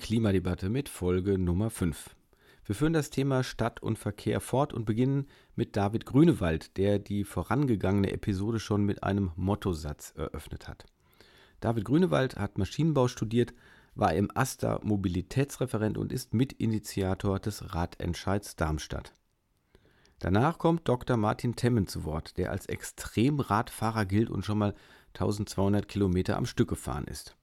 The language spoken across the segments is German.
Klimadebatte mit Folge Nummer 5. Wir führen das Thema Stadt und Verkehr fort und beginnen mit David Grünewald, der die vorangegangene Episode schon mit einem Mottosatz eröffnet hat. David Grünewald hat Maschinenbau studiert, war im AStA Mobilitätsreferent und ist Mitinitiator des Radentscheids Darmstadt. Danach kommt Dr. Martin Temmen zu Wort, der als Extremradfahrer gilt und schon mal 1200 Kilometer am Stück gefahren ist.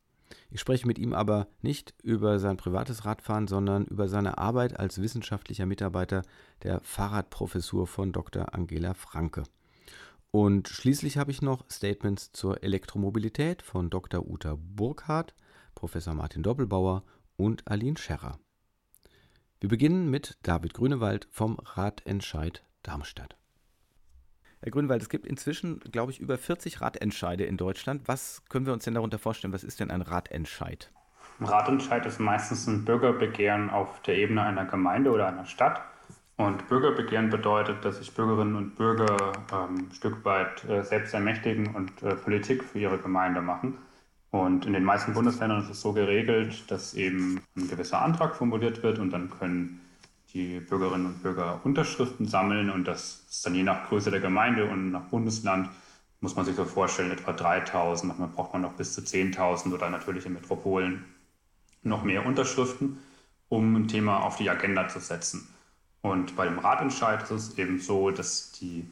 Ich spreche mit ihm aber nicht über sein privates Radfahren, sondern über seine Arbeit als wissenschaftlicher Mitarbeiter der Fahrradprofessur von Dr. Angela Franke. Und schließlich habe ich noch Statements zur Elektromobilität von Dr. Uta Burkhardt, Professor Martin Doppelbauer und Aline Scherrer. Wir beginnen mit David Grünewald vom Radentscheid Darmstadt. Herr Grünwald, es gibt inzwischen, glaube ich, über 40 Ratentscheide in Deutschland. Was können wir uns denn darunter vorstellen? Was ist denn ein Ratentscheid? Ein Ratentscheid ist meistens ein Bürgerbegehren auf der Ebene einer Gemeinde oder einer Stadt. Und Bürgerbegehren bedeutet, dass sich Bürgerinnen und Bürger ähm, ein Stück weit äh, selbst ermächtigen und äh, Politik für ihre Gemeinde machen. Und in den meisten Bundesländern ist es so geregelt, dass eben ein gewisser Antrag formuliert wird und dann können die Bürgerinnen und Bürger Unterschriften sammeln und das ist dann je nach Größe der Gemeinde und nach Bundesland, muss man sich so vorstellen, etwa 3000, manchmal braucht man noch bis zu 10.000 oder natürlich in Metropolen noch mehr Unterschriften, um ein Thema auf die Agenda zu setzen. Und bei dem Ratentscheid ist es eben so, dass, die,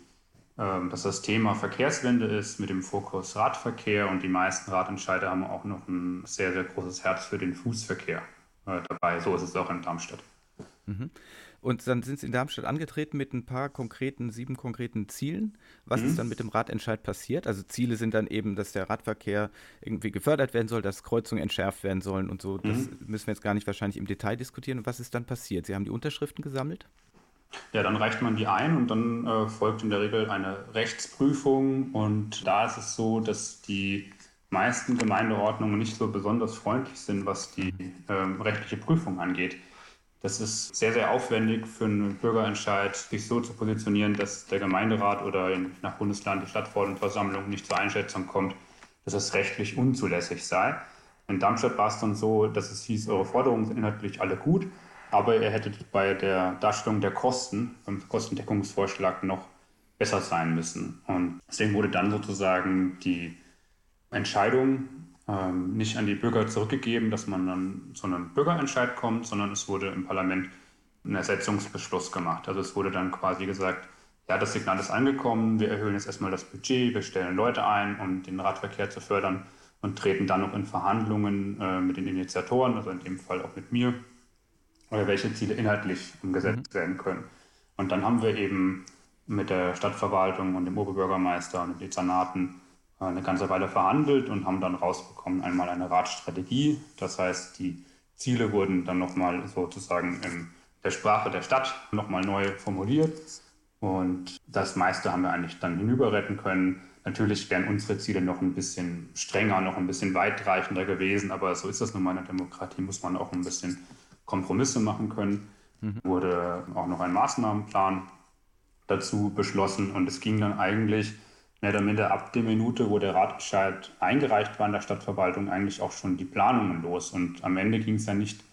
äh, dass das Thema Verkehrswende ist mit dem Fokus Radverkehr und die meisten Ratentscheide haben auch noch ein sehr, sehr großes Herz für den Fußverkehr äh, dabei. So ist es auch in Darmstadt. Mhm. Und dann sind Sie in Darmstadt angetreten mit ein paar konkreten, sieben konkreten Zielen. Was mhm. ist dann mit dem Radentscheid passiert? Also Ziele sind dann eben, dass der Radverkehr irgendwie gefördert werden soll, dass Kreuzungen entschärft werden sollen und so. Das mhm. müssen wir jetzt gar nicht wahrscheinlich im Detail diskutieren. Und was ist dann passiert? Sie haben die Unterschriften gesammelt? Ja, dann reicht man die ein und dann äh, folgt in der Regel eine Rechtsprüfung. Und da ist es so, dass die meisten Gemeindeordnungen nicht so besonders freundlich sind, was die äh, rechtliche Prüfung angeht. Das ist sehr, sehr aufwendig für einen Bürgerentscheid, sich so zu positionieren, dass der Gemeinderat oder nach Bundesland die Stadtverordnetenversammlung nicht zur Einschätzung kommt, dass es rechtlich unzulässig sei. In Darmstadt war es dann so, dass es hieß, eure Forderungen sind inhaltlich alle gut, aber ihr hättet bei der Darstellung der Kosten, beim Kostendeckungsvorschlag noch besser sein müssen. Und deswegen wurde dann sozusagen die Entscheidung ähm, nicht an die Bürger zurückgegeben, dass man dann zu einem Bürgerentscheid kommt, sondern es wurde im Parlament ein Ersetzungsbeschluss gemacht. Also es wurde dann quasi gesagt, ja, das Signal ist angekommen, wir erhöhen jetzt erstmal das Budget, wir stellen Leute ein, um den Radverkehr zu fördern und treten dann noch in Verhandlungen äh, mit den Initiatoren, also in dem Fall auch mit mir, oder welche Ziele inhaltlich umgesetzt mhm. werden können. Und dann haben wir eben mit der Stadtverwaltung und dem Oberbürgermeister und den Dezernaten eine ganze Weile verhandelt und haben dann rausbekommen einmal eine Radstrategie. Das heißt, die Ziele wurden dann nochmal sozusagen in der Sprache der Stadt nochmal neu formuliert. Und das meiste haben wir eigentlich dann hinüber retten können. Natürlich wären unsere Ziele noch ein bisschen strenger, noch ein bisschen weitreichender gewesen, aber so ist das nun mal in der Demokratie, muss man auch ein bisschen Kompromisse machen können. Mhm. Wurde auch noch ein Maßnahmenplan dazu beschlossen und es ging dann eigentlich mehr oder minder ab der Minute, wo der Ratentscheid eingereicht war in der Stadtverwaltung, eigentlich auch schon die Planungen los. Und am Ende ging es ja nicht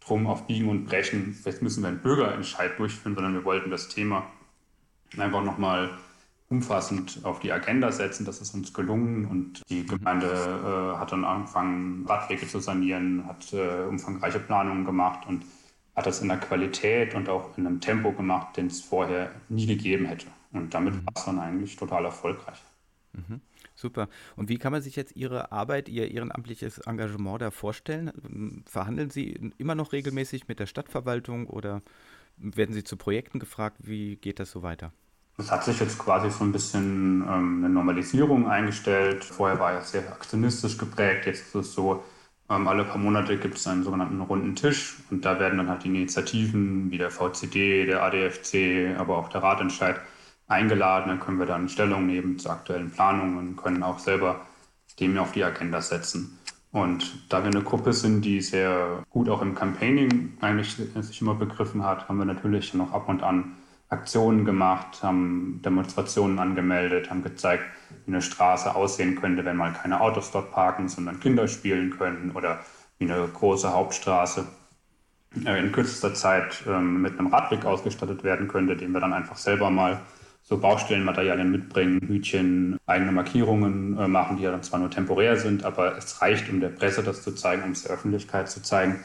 darum, auf Biegen und Brechen, jetzt müssen wir einen Bürgerentscheid durchführen, sondern wir wollten das Thema einfach nochmal umfassend auf die Agenda setzen. Das ist uns gelungen und die Gemeinde äh, hat dann angefangen, Radwege zu sanieren, hat äh, umfangreiche Planungen gemacht und hat das in der Qualität und auch in einem Tempo gemacht, den es vorher nie gegeben hätte. Und damit mhm. war es dann eigentlich total erfolgreich. Mhm. Super. Und wie kann man sich jetzt Ihre Arbeit, Ihr ehrenamtliches Engagement da vorstellen? Verhandeln Sie immer noch regelmäßig mit der Stadtverwaltung oder werden Sie zu Projekten gefragt? Wie geht das so weiter? Es hat sich jetzt quasi so ein bisschen ähm, eine Normalisierung eingestellt. Vorher war es sehr aktionistisch geprägt. Jetzt ist es so, ähm, alle paar Monate gibt es einen sogenannten runden Tisch und da werden dann halt die Initiativen wie der VCD, der ADFC, aber auch der Ratentscheid eingeladen. Dann können wir dann Stellung nehmen zu aktuellen Planungen und können auch selber Themen auf die Agenda setzen. Und da wir eine Gruppe sind, die sehr gut auch im Campaigning eigentlich sich immer begriffen hat, haben wir natürlich noch ab und an Aktionen gemacht, haben Demonstrationen angemeldet, haben gezeigt, wie eine Straße aussehen könnte, wenn mal keine Autos dort parken, sondern Kinder spielen können oder wie eine große Hauptstraße äh, in kürzester Zeit ähm, mit einem Radweg ausgestattet werden könnte, den wir dann einfach selber mal so Baustellenmaterialien mitbringen, Hütchen, eigene Markierungen äh, machen, die ja dann zwar nur temporär sind, aber es reicht, um der Presse das zu zeigen, um es der Öffentlichkeit zu zeigen.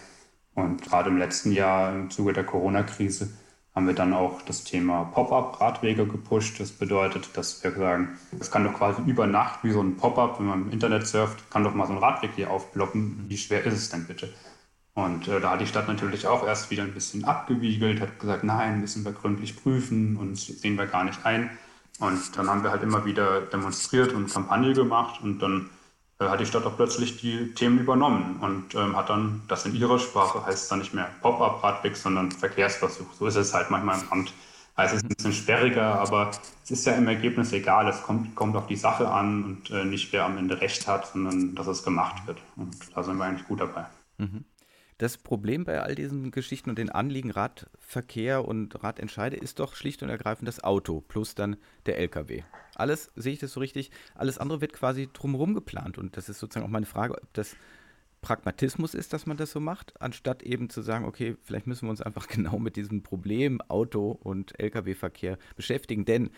Und gerade im letzten Jahr im Zuge der Corona-Krise haben wir dann auch das Thema Pop-up-Radwege gepusht. Das bedeutet, dass wir sagen, es kann doch quasi über Nacht wie so ein Pop-up, wenn man im Internet surft, kann doch mal so ein Radweg hier aufblocken. Wie schwer ist es denn bitte? Und äh, da hat die Stadt natürlich auch erst wieder ein bisschen abgewiegelt, hat gesagt, nein, müssen wir gründlich prüfen und sehen wir gar nicht ein. Und dann haben wir halt immer wieder demonstriert und Kampagne gemacht und dann äh, hat die Stadt auch plötzlich die Themen übernommen und ähm, hat dann, das in ihrer Sprache heißt es dann nicht mehr Pop-up-Radweg, sondern Verkehrsversuch. So ist es halt manchmal im Amt. Heißt es ein bisschen sperriger, aber es ist ja im Ergebnis egal. Es kommt, kommt auf die Sache an und äh, nicht wer am Ende recht hat, sondern dass es gemacht wird. Und da sind wir eigentlich gut dabei. Mhm. Das Problem bei all diesen Geschichten und den Anliegen Radverkehr und Radentscheide ist doch schlicht und ergreifend das Auto plus dann der LKW. Alles, sehe ich das so richtig, alles andere wird quasi drumherum geplant. Und das ist sozusagen auch meine Frage, ob das Pragmatismus ist, dass man das so macht, anstatt eben zu sagen, okay, vielleicht müssen wir uns einfach genau mit diesem Problem Auto- und Lkw-Verkehr beschäftigen. Denn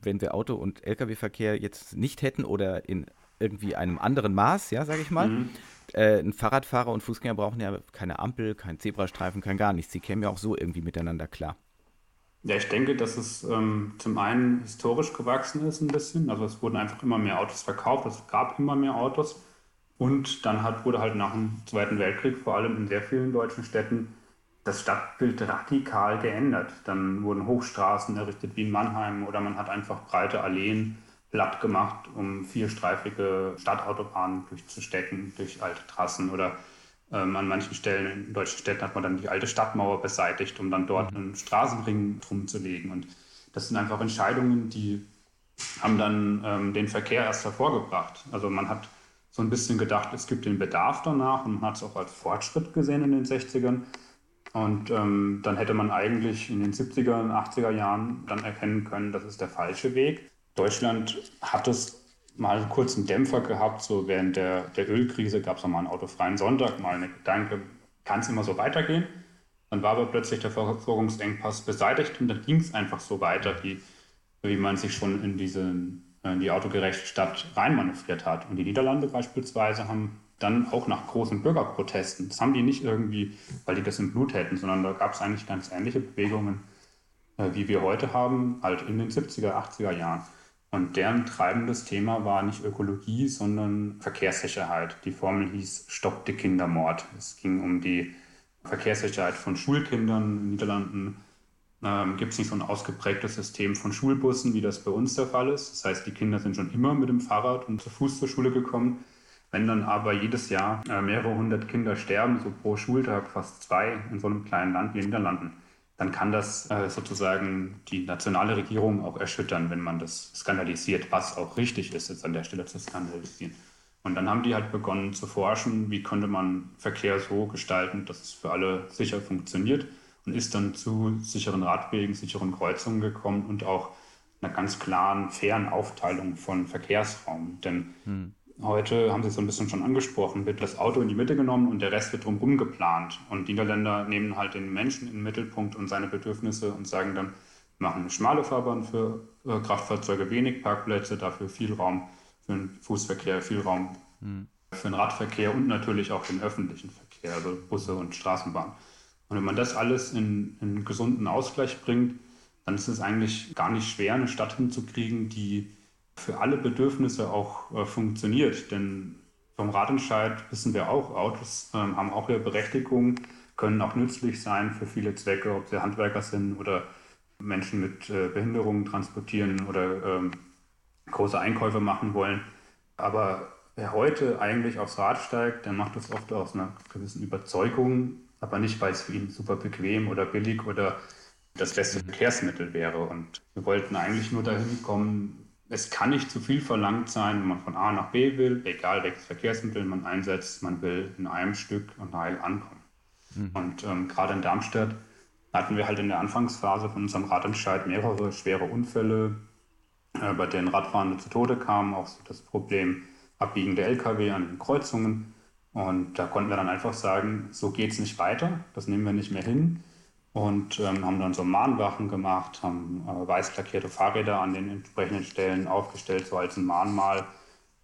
wenn wir Auto- und Lkw-Verkehr jetzt nicht hätten oder in irgendwie einem anderen Maß, ja, sage ich mal, mhm äh, ein Fahrradfahrer und Fußgänger brauchen ja keine Ampel, kein Zebrastreifen, kein gar nichts. Sie kämen ja auch so irgendwie miteinander klar. Ja, ich denke, dass es ähm, zum einen historisch gewachsen ist ein bisschen. Also es wurden einfach immer mehr Autos verkauft, es gab immer mehr Autos. Und dann hat, wurde halt nach dem Zweiten Weltkrieg, vor allem in sehr vielen deutschen Städten, das Stadtbild radikal geändert. Dann wurden Hochstraßen errichtet wie in Mannheim oder man hat einfach breite Alleen platt gemacht, um vierstreifige Stadtautobahnen durchzustecken, durch alte Trassen oder ähm, an manchen Stellen in deutschen Städten hat man dann die alte Stadtmauer beseitigt, um dann dort mhm. einen Straßenring drum zu legen. Und das sind einfach Entscheidungen, die haben dann ähm, den Verkehr erst hervorgebracht. Also man hat so ein bisschen gedacht, es gibt den Bedarf danach und man hat es auch als Fortschritt gesehen in den 60ern. Und ähm, dann hätte man eigentlich in den 70er und 80er Jahren dann erkennen können, das ist der falsche Weg. Deutschland hat es mal einen kurzen Dämpfer gehabt, so während der, der Ölkrise gab es mal einen autofreien Sonntag, mal eine Gedanke, kann es immer so weitergehen? Dann war aber plötzlich der Versorgungsengpass beseitigt und dann ging es einfach so weiter, wie, wie man sich schon in, diese, in die autogerechte Stadt reinmanövriert hat. Und die Niederlande beispielsweise haben dann auch nach großen Bürgerprotesten, das haben die nicht irgendwie, weil die das im Blut hätten, sondern da gab es eigentlich ganz ähnliche Bewegungen, äh, wie wir heute haben, halt in den 70er, 80er Jahren. Und deren treibendes Thema war nicht Ökologie, sondern Verkehrssicherheit. Die Formel hieß Stopp den Kindermord. Es ging um die Verkehrssicherheit von Schulkindern. In den Niederlanden ähm, gibt es nicht so ein ausgeprägtes System von Schulbussen, wie das bei uns der Fall ist. Das heißt, die Kinder sind schon immer mit dem Fahrrad und zu Fuß zur Schule gekommen. Wenn dann aber jedes Jahr äh, mehrere hundert Kinder sterben, so pro Schultag fast zwei in so einem kleinen Land wie den Niederlanden, dann kann das äh, sozusagen die nationale Regierung auch erschüttern, wenn man das skandalisiert, was auch richtig ist, jetzt an der Stelle zu skandalisieren. Und dann haben die halt begonnen zu forschen, wie könnte man Verkehr so gestalten, dass es für alle sicher funktioniert und ist dann zu sicheren Radwegen, sicheren Kreuzungen gekommen und auch einer ganz klaren, fairen Aufteilung von Verkehrsraum. Denn hm. Heute haben Sie es so ein bisschen schon angesprochen, wird das Auto in die Mitte genommen und der Rest wird drumherum geplant. Und die Niederländer nehmen halt den Menschen in den Mittelpunkt und seine Bedürfnisse und sagen dann, wir machen eine schmale Fahrbahn für äh, Kraftfahrzeuge, wenig Parkplätze, dafür viel Raum für den Fußverkehr, viel Raum mhm. für den Radverkehr und natürlich auch den öffentlichen Verkehr, also Busse und Straßenbahnen. Und wenn man das alles in, in einen gesunden Ausgleich bringt, dann ist es eigentlich gar nicht schwer, eine Stadt hinzukriegen, die für alle Bedürfnisse auch äh, funktioniert. Denn vom Radentscheid wissen wir auch, Autos ähm, haben auch ihre Berechtigung, können auch nützlich sein für viele Zwecke, ob sie Handwerker sind oder Menschen mit äh, Behinderungen transportieren oder ähm, große Einkäufe machen wollen. Aber wer heute eigentlich aufs Rad steigt, der macht das oft aus einer gewissen Überzeugung, aber nicht, weil es für ihn super bequem oder billig oder das beste Verkehrsmittel wäre. Und wir wollten eigentlich nur dahin kommen, es kann nicht zu viel verlangt sein, wenn man von A nach B will, egal welches Verkehrsmittel man einsetzt, man will in einem Stück und heil ankommen. Mhm. Und ähm, gerade in Darmstadt hatten wir halt in der Anfangsphase von unserem Radentscheid mehrere schwere Unfälle, äh, bei denen Radfahrende zu Tode kamen, auch so das Problem abbiegende Lkw an den Kreuzungen. Und da konnten wir dann einfach sagen, so geht es nicht weiter, das nehmen wir nicht mehr hin. Und ähm, haben dann so Mahnwachen gemacht, haben äh, weiß lackierte Fahrräder an den entsprechenden Stellen aufgestellt, so als ein Mahnmal.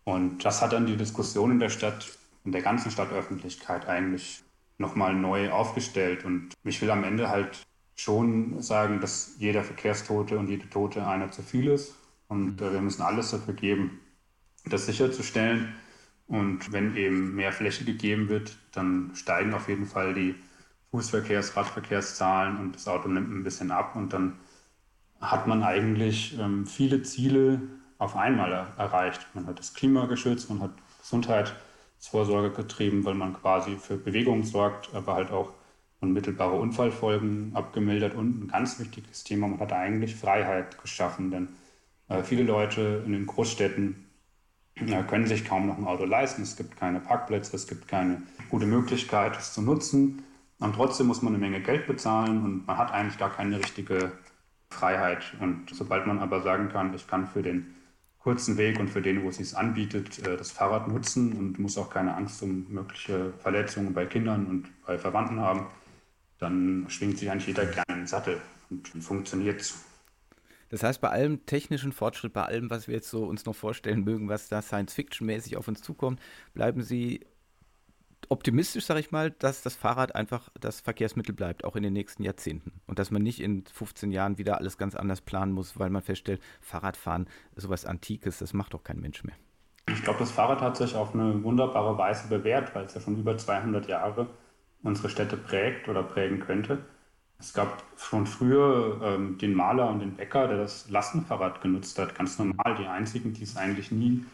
Und das hat dann die Diskussion in der Stadt, in der ganzen Stadtöffentlichkeit eigentlich nochmal neu aufgestellt. Und ich will am Ende halt schon sagen, dass jeder Verkehrstote und jede Tote einer zu viel ist. Und äh, wir müssen alles dafür geben, das sicherzustellen. Und wenn eben mehr Fläche gegeben wird, dann steigen auf jeden Fall die Fußverkehrs-, Radverkehrszahlen und das Auto nimmt ein bisschen ab. Und dann hat man eigentlich ähm, viele Ziele auf einmal er erreicht. Man hat das Klima geschützt, man hat Gesundheitsvorsorge getrieben, weil man quasi für Bewegung sorgt, aber halt auch unmittelbare Unfallfolgen abgemildert. Und ein ganz wichtiges Thema, man hat eigentlich Freiheit geschaffen, denn äh, viele Leute in den Großstädten können sich kaum noch ein Auto leisten. Es gibt keine Parkplätze, es gibt keine gute Möglichkeit, es zu nutzen. Und trotzdem muss man eine Menge Geld bezahlen und man hat eigentlich gar keine richtige Freiheit. Und sobald man aber sagen kann, ich kann für den kurzen Weg und für den, wo es sich anbietet, äh, das Fahrrad nutzen und muss auch keine Angst um mögliche Verletzungen bei Kindern und bei Verwandten haben, dann schwingt sich eigentlich jeder gerne den Sattel und funktioniert. Das heißt, bei allem technischen Fortschritt, bei allem, was wir jetzt so uns noch vorstellen mögen, was da Science-Fiction-mäßig auf uns zukommt, bleiben Sie optimistisch, sage ich mal, dass das Fahrrad einfach das Verkehrsmittel bleibt, auch in den nächsten Jahrzehnten. Und dass man nicht in 15 Jahren wieder alles ganz anders planen muss, weil man feststellt, Fahrradfahren, sowas Antikes, das macht doch kein Mensch mehr. Ich glaube, das Fahrrad hat sich auf eine wunderbare Weise bewährt, weil es ja schon über 200 Jahre unsere Städte prägt oder prägen könnte. Es gab schon früher ähm, den Maler und den Bäcker, der das Lastenfahrrad genutzt hat, ganz normal. Die einzigen, die es eigentlich nie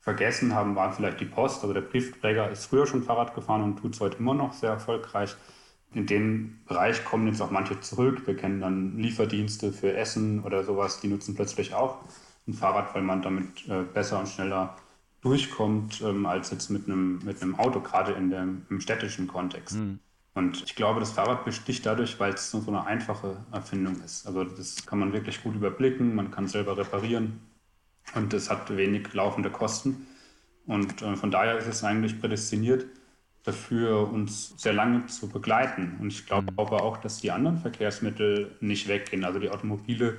vergessen haben, waren vielleicht die Post. Also der Briefträger ist früher schon Fahrrad gefahren und tut es heute immer noch sehr erfolgreich. In den Bereich kommen jetzt auch manche zurück. Wir kennen dann Lieferdienste für Essen oder sowas, die nutzen plötzlich auch ein Fahrrad, weil man damit äh, besser und schneller durchkommt ähm, als jetzt mit einem, mit einem Auto, gerade in dem, im städtischen Kontext. Mhm. Und ich glaube, das Fahrrad besticht dadurch, weil es so eine einfache Erfindung ist. Also das kann man wirklich gut überblicken, man kann selber reparieren und es hat wenig laufende Kosten. Und äh, von daher ist es eigentlich prädestiniert dafür, uns sehr lange zu begleiten. Und ich glaube mhm. aber auch, dass die anderen Verkehrsmittel nicht weggehen. Also die Automobile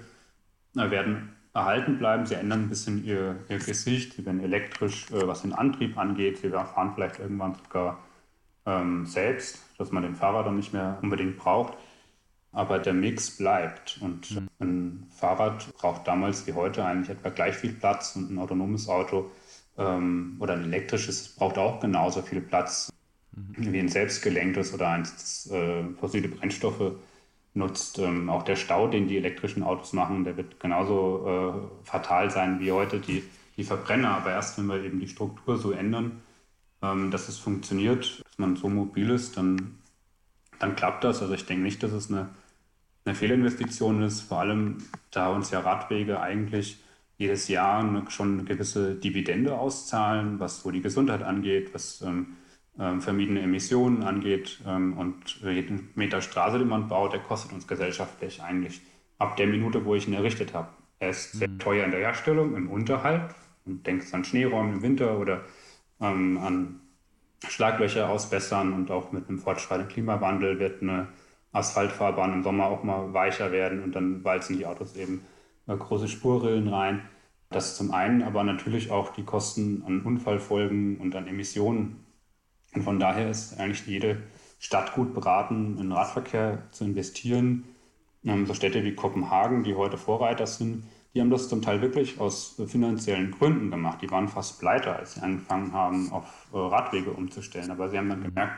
äh, werden erhalten bleiben. Sie ändern ein bisschen ihr, ihr Gesicht. Sie werden elektrisch, äh, was den Antrieb angeht. Sie fahren vielleicht irgendwann sogar ähm, selbst, dass man den Fahrer dann nicht mehr unbedingt braucht. Aber der Mix bleibt. Und mhm. ein Fahrrad braucht damals wie heute eigentlich etwa gleich viel Platz und ein autonomes Auto ähm, oder ein elektrisches braucht auch genauso viel Platz mhm. wie ein selbstgelenktes oder eins, das äh, fossile Brennstoffe nutzt. Ähm, auch der Stau, den die elektrischen Autos machen, der wird genauso äh, fatal sein wie heute die, die Verbrenner. Aber erst wenn wir eben die Struktur so ändern, ähm, dass es funktioniert, dass man so mobil ist, dann, dann klappt das. Also ich denke nicht, dass es eine, eine Fehlinvestition ist, vor allem da uns ja Radwege eigentlich jedes Jahr schon eine gewisse Dividende auszahlen, was so die Gesundheit angeht, was ähm, ähm, vermiedene Emissionen angeht. Ähm, und jeden Meter Straße, den man baut, der kostet uns gesellschaftlich eigentlich ab der Minute, wo ich ihn errichtet habe. Er ist sehr mhm. teuer in der Herstellung, im Unterhalt. Und denkst an Schneeräumen im Winter oder ähm, an Schlaglöcher ausbessern und auch mit einem fortschreitenden Klimawandel wird eine Asphaltfahrbahn im Sommer auch mal weicher werden und dann walzen die Autos eben große Spurrillen rein. Das zum einen, aber natürlich auch die Kosten an Unfallfolgen und an Emissionen. Und von daher ist eigentlich jede Stadt gut beraten, in Radverkehr zu investieren. Ähm, so Städte wie Kopenhagen, die heute Vorreiter sind, die haben das zum Teil wirklich aus finanziellen Gründen gemacht. Die waren fast pleite, als sie angefangen haben, auf äh, Radwege umzustellen. Aber sie haben dann gemerkt,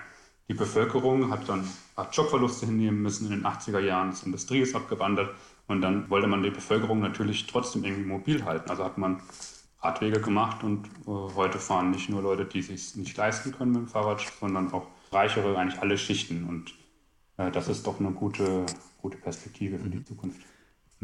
die Bevölkerung hat dann hat Jobverluste hinnehmen müssen in den 80er Jahren, die Industrie ist abgewandert und dann wollte man die Bevölkerung natürlich trotzdem irgendwie mobil halten. Also hat man Radwege gemacht und äh, heute fahren nicht nur Leute, die sich nicht leisten können mit dem Fahrrad, sondern auch reichere, eigentlich alle Schichten. Und äh, das ist doch eine gute, gute Perspektive für die Zukunft.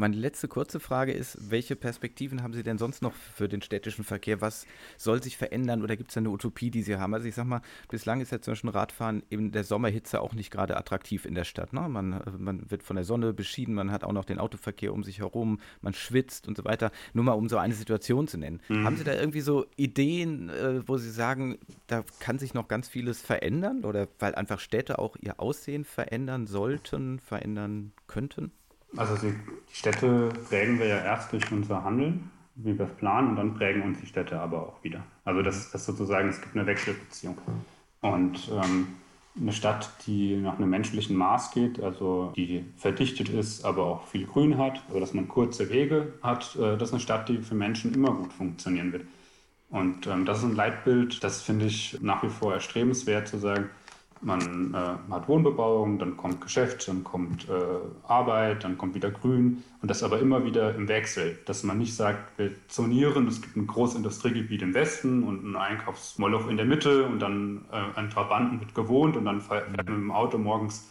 Meine letzte kurze Frage ist, welche Perspektiven haben Sie denn sonst noch für den städtischen Verkehr? Was soll sich verändern oder gibt es eine Utopie, die Sie haben? Also ich sag mal, bislang ist ja zum Beispiel Radfahren in der Sommerhitze auch nicht gerade attraktiv in der Stadt. Ne? Man, man wird von der Sonne beschieden, man hat auch noch den Autoverkehr um sich herum, man schwitzt und so weiter. Nur mal um so eine Situation zu nennen. Mhm. Haben Sie da irgendwie so Ideen, äh, wo Sie sagen, da kann sich noch ganz vieles verändern oder weil einfach Städte auch ihr Aussehen verändern sollten, verändern könnten? Also die Städte prägen wir ja erst durch unser Handeln, wie wir es planen, und dann prägen uns die Städte aber auch wieder. Also das, ist sozusagen, es gibt eine Wechselbeziehung. Und ähm, eine Stadt, die nach einem menschlichen Maß geht, also die verdichtet ist, aber auch viel Grün hat, also dass man kurze Wege hat, äh, das ist eine Stadt, die für Menschen immer gut funktionieren wird. Und ähm, das ist ein Leitbild, das finde ich nach wie vor erstrebenswert zu sagen, man äh, hat Wohnbebauung, dann kommt Geschäft, dann kommt äh, Arbeit, dann kommt wieder Grün und das aber immer wieder im Wechsel, dass man nicht sagt, wir zonieren, es gibt ein großes Industriegebiet im Westen und ein Einkaufsmoloch in der Mitte und dann äh, ein Trabanten wird gewohnt und dann fährt man mit dem Auto morgens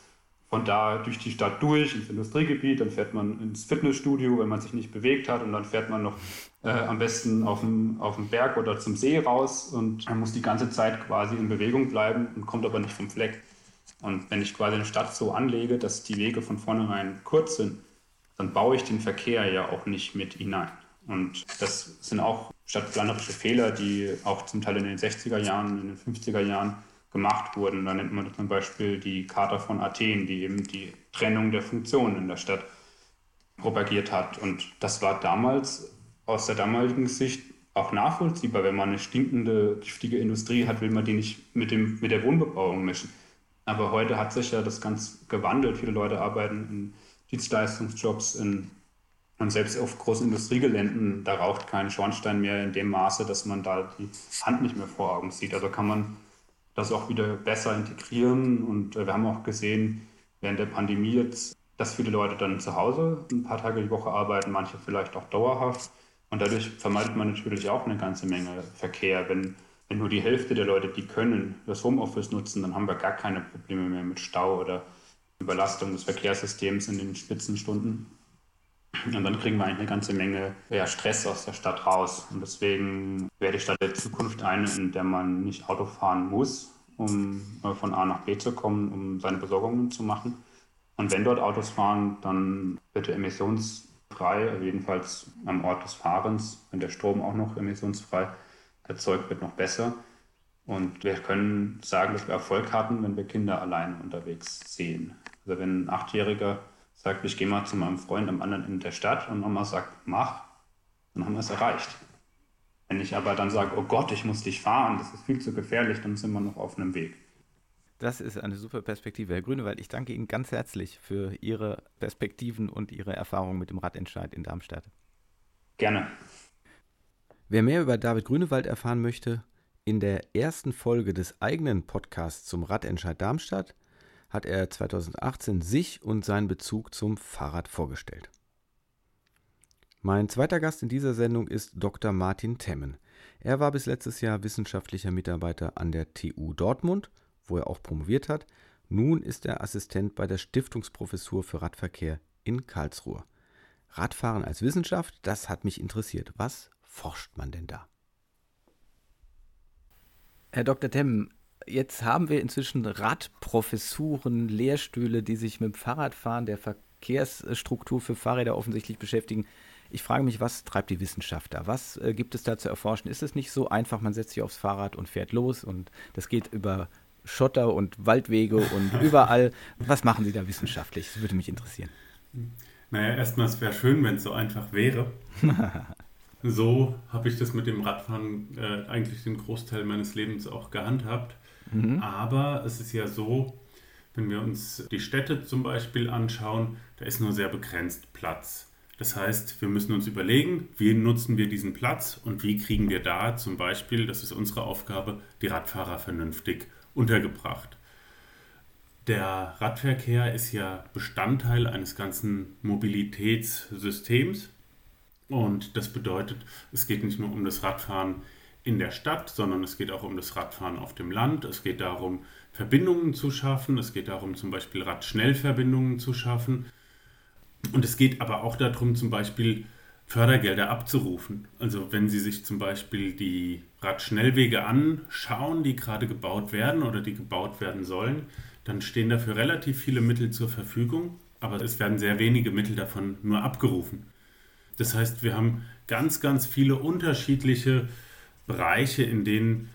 von da durch die Stadt durch ins Industriegebiet, dann fährt man ins Fitnessstudio, wenn man sich nicht bewegt hat und dann fährt man noch äh, am besten auf dem, auf dem Berg oder zum See raus und man muss die ganze Zeit quasi in Bewegung bleiben und kommt aber nicht vom Fleck. Und wenn ich quasi eine Stadt so anlege, dass die Wege von vornherein kurz sind, dann baue ich den Verkehr ja auch nicht mit hinein. Und das sind auch stadtplanerische Fehler, die auch zum Teil in den 60er Jahren, in den 50er Jahren gemacht wurden. Da nennt man zum Beispiel die Charta von Athen, die eben die Trennung der Funktionen in der Stadt propagiert hat. Und das war damals aus der damaligen Sicht auch nachvollziehbar. Wenn man eine stinkende, giftige Industrie hat, will man die nicht mit, dem, mit der Wohnbebauung mischen. Aber heute hat sich ja das ganz gewandelt. Viele Leute arbeiten in Dienstleistungsjobs in, und selbst auf großen Industriegeländen, da raucht kein Schornstein mehr in dem Maße, dass man da die Hand nicht mehr vor Augen sieht. Also kann man das auch wieder besser integrieren. Und äh, wir haben auch gesehen, während der Pandemie jetzt, dass viele Leute dann zu Hause ein paar Tage die Woche arbeiten, manche vielleicht auch dauerhaft. Und dadurch vermeidet man natürlich auch eine ganze Menge Verkehr. Wenn, wenn nur die Hälfte der Leute, die können, das Homeoffice nutzen, dann haben wir gar keine Probleme mehr mit Stau oder Überlastung des Verkehrssystems in den Spitzenstunden. Und dann kriegen wir eigentlich eine ganze Menge ja, Stress aus der Stadt raus. Und deswegen wäre die Stadt der Zukunft eine, in der man nicht Auto fahren muss, um von A nach B zu kommen, um seine Besorgungen zu machen. Und wenn dort Autos fahren, dann bitte emissionsfrei, also jedenfalls am Ort des Fahrens, wenn der Strom auch noch emissionsfrei erzeugt wird, noch besser. Und wir können sagen, dass wir Erfolg hatten, wenn wir Kinder alleine unterwegs sehen. Also wenn ein Achtjähriger sagt, ich gehe mal zu meinem Freund am anderen Ende der Stadt und Mama sagt, mach, dann haben wir es erreicht. Wenn ich aber dann sage, oh Gott, ich muss dich fahren, das ist viel zu gefährlich, dann sind wir noch auf einem Weg. Das ist eine super Perspektive, Herr Grünewald. Ich danke Ihnen ganz herzlich für Ihre Perspektiven und Ihre Erfahrungen mit dem Radentscheid in Darmstadt. Gerne. Wer mehr über David Grünewald erfahren möchte, in der ersten Folge des eigenen Podcasts zum Radentscheid Darmstadt hat er 2018 sich und seinen Bezug zum Fahrrad vorgestellt. Mein zweiter Gast in dieser Sendung ist Dr. Martin Temmen. Er war bis letztes Jahr wissenschaftlicher Mitarbeiter an der TU Dortmund, wo er auch promoviert hat. Nun ist er Assistent bei der Stiftungsprofessur für Radverkehr in Karlsruhe. Radfahren als Wissenschaft, das hat mich interessiert. Was forscht man denn da? Herr Dr. Temmen, jetzt haben wir inzwischen Radprofessuren, Lehrstühle, die sich mit dem Fahrradfahren, der Verkehrsstruktur für Fahrräder offensichtlich beschäftigen. Ich frage mich, was treibt die Wissenschaft da? Was äh, gibt es da zu erforschen? Ist es nicht so einfach, man setzt sich aufs Fahrrad und fährt los und das geht über Schotter und Waldwege und überall. Was machen Sie da wissenschaftlich? Das würde mich interessieren. Naja, erstmal, es wäre schön, wenn es so einfach wäre. so habe ich das mit dem Radfahren äh, eigentlich den Großteil meines Lebens auch gehandhabt. Mhm. Aber es ist ja so, wenn wir uns die Städte zum Beispiel anschauen, da ist nur sehr begrenzt Platz. Das heißt, wir müssen uns überlegen, wie nutzen wir diesen Platz und wie kriegen wir da zum Beispiel, das ist unsere Aufgabe, die Radfahrer vernünftig untergebracht. Der Radverkehr ist ja Bestandteil eines ganzen Mobilitätssystems und das bedeutet, es geht nicht nur um das Radfahren in der Stadt, sondern es geht auch um das Radfahren auf dem Land. Es geht darum, Verbindungen zu schaffen. Es geht darum, zum Beispiel Radschnellverbindungen zu schaffen. Und es geht aber auch darum, zum Beispiel Fördergelder abzurufen. Also wenn Sie sich zum Beispiel die Radschnellwege anschauen, die gerade gebaut werden oder die gebaut werden sollen, dann stehen dafür relativ viele Mittel zur Verfügung, aber es werden sehr wenige Mittel davon nur abgerufen. Das heißt, wir haben ganz, ganz viele unterschiedliche Bereiche, in denen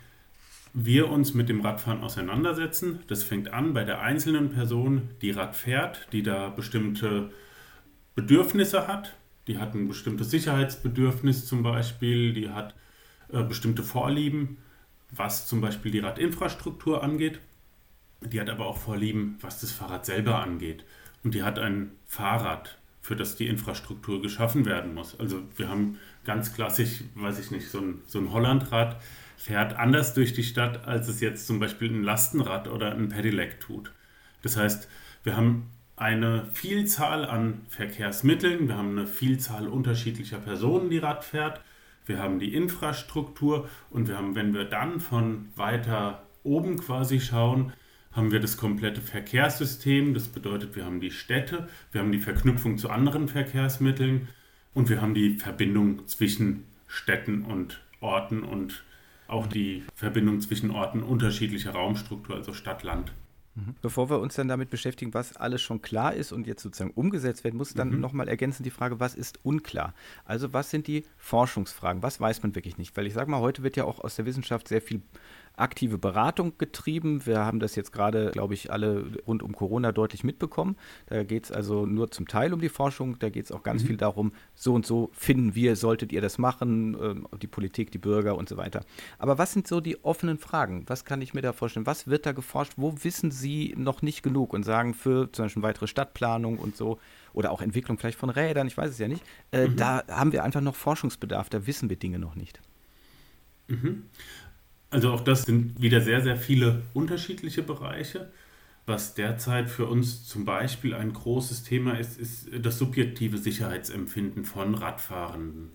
wir uns mit dem Radfahren auseinandersetzen. Das fängt an bei der einzelnen Person, die Rad fährt, die da bestimmte Bedürfnisse hat. Die hat ein bestimmtes Sicherheitsbedürfnis zum Beispiel, die hat äh, bestimmte Vorlieben, was zum Beispiel die Radinfrastruktur angeht. Die hat aber auch Vorlieben, was das Fahrrad selber angeht. Und die hat ein Fahrrad, für das die Infrastruktur geschaffen werden muss. Also wir haben ganz klassisch, weiß ich nicht, so ein, so ein Hollandrad fährt anders durch die Stadt, als es jetzt zum Beispiel ein Lastenrad oder ein Pedelec tut. Das heißt, wir haben eine Vielzahl an Verkehrsmitteln, wir haben eine Vielzahl unterschiedlicher Personen, die Rad fährt, wir haben die Infrastruktur und wir haben, wenn wir dann von weiter oben quasi schauen, haben wir das komplette Verkehrssystem. Das bedeutet, wir haben die Städte, wir haben die Verknüpfung zu anderen Verkehrsmitteln und wir haben die Verbindung zwischen Städten und Orten und auch die Verbindung zwischen Orten unterschiedlicher Raumstruktur, also Stadt-Land. Mhm. Bevor wir uns dann damit beschäftigen, was alles schon klar ist und jetzt sozusagen umgesetzt werden muss, dann mhm. nochmal ergänzen die Frage, was ist unklar? Also was sind die Forschungsfragen? Was weiß man wirklich nicht? Weil ich sage mal, heute wird ja auch aus der Wissenschaft sehr viel aktive Beratung getrieben. Wir haben das jetzt gerade, glaube ich, alle rund um Corona deutlich mitbekommen. Da geht es also nur zum Teil um die Forschung. Da geht es auch ganz mhm. viel darum, so und so finden wir, solltet ihr das machen, äh, die Politik, die Bürger und so weiter. Aber was sind so die offenen Fragen? Was kann ich mir da vorstellen? Was wird da geforscht? Wo wissen Sie noch nicht genug und sagen für zum Beispiel weitere Stadtplanung und so oder auch Entwicklung vielleicht von Rädern, ich weiß es ja nicht, äh, mhm. da haben wir einfach noch Forschungsbedarf, da wissen wir Dinge noch nicht. Mhm. Also auch das sind wieder sehr, sehr viele unterschiedliche Bereiche. Was derzeit für uns zum Beispiel ein großes Thema ist, ist das subjektive Sicherheitsempfinden von Radfahrenden.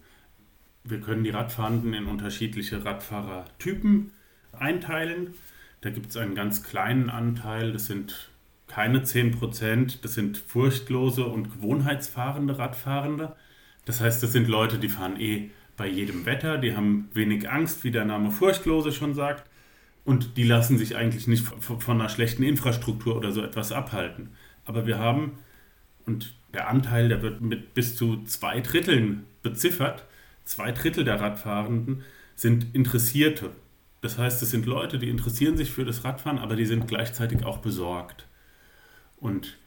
Wir können die Radfahrenden in unterschiedliche Radfahrertypen einteilen. Da gibt es einen ganz kleinen Anteil, das sind keine 10%, das sind furchtlose und gewohnheitsfahrende Radfahrende. Das heißt, das sind Leute, die fahren eh bei jedem Wetter, die haben wenig Angst, wie der Name Furchtlose schon sagt, und die lassen sich eigentlich nicht von einer schlechten Infrastruktur oder so etwas abhalten. Aber wir haben, und der Anteil, der wird mit bis zu zwei Dritteln beziffert, zwei Drittel der Radfahrenden sind Interessierte. Das heißt, es sind Leute, die interessieren sich für das Radfahren, aber die sind gleichzeitig auch besorgt. Und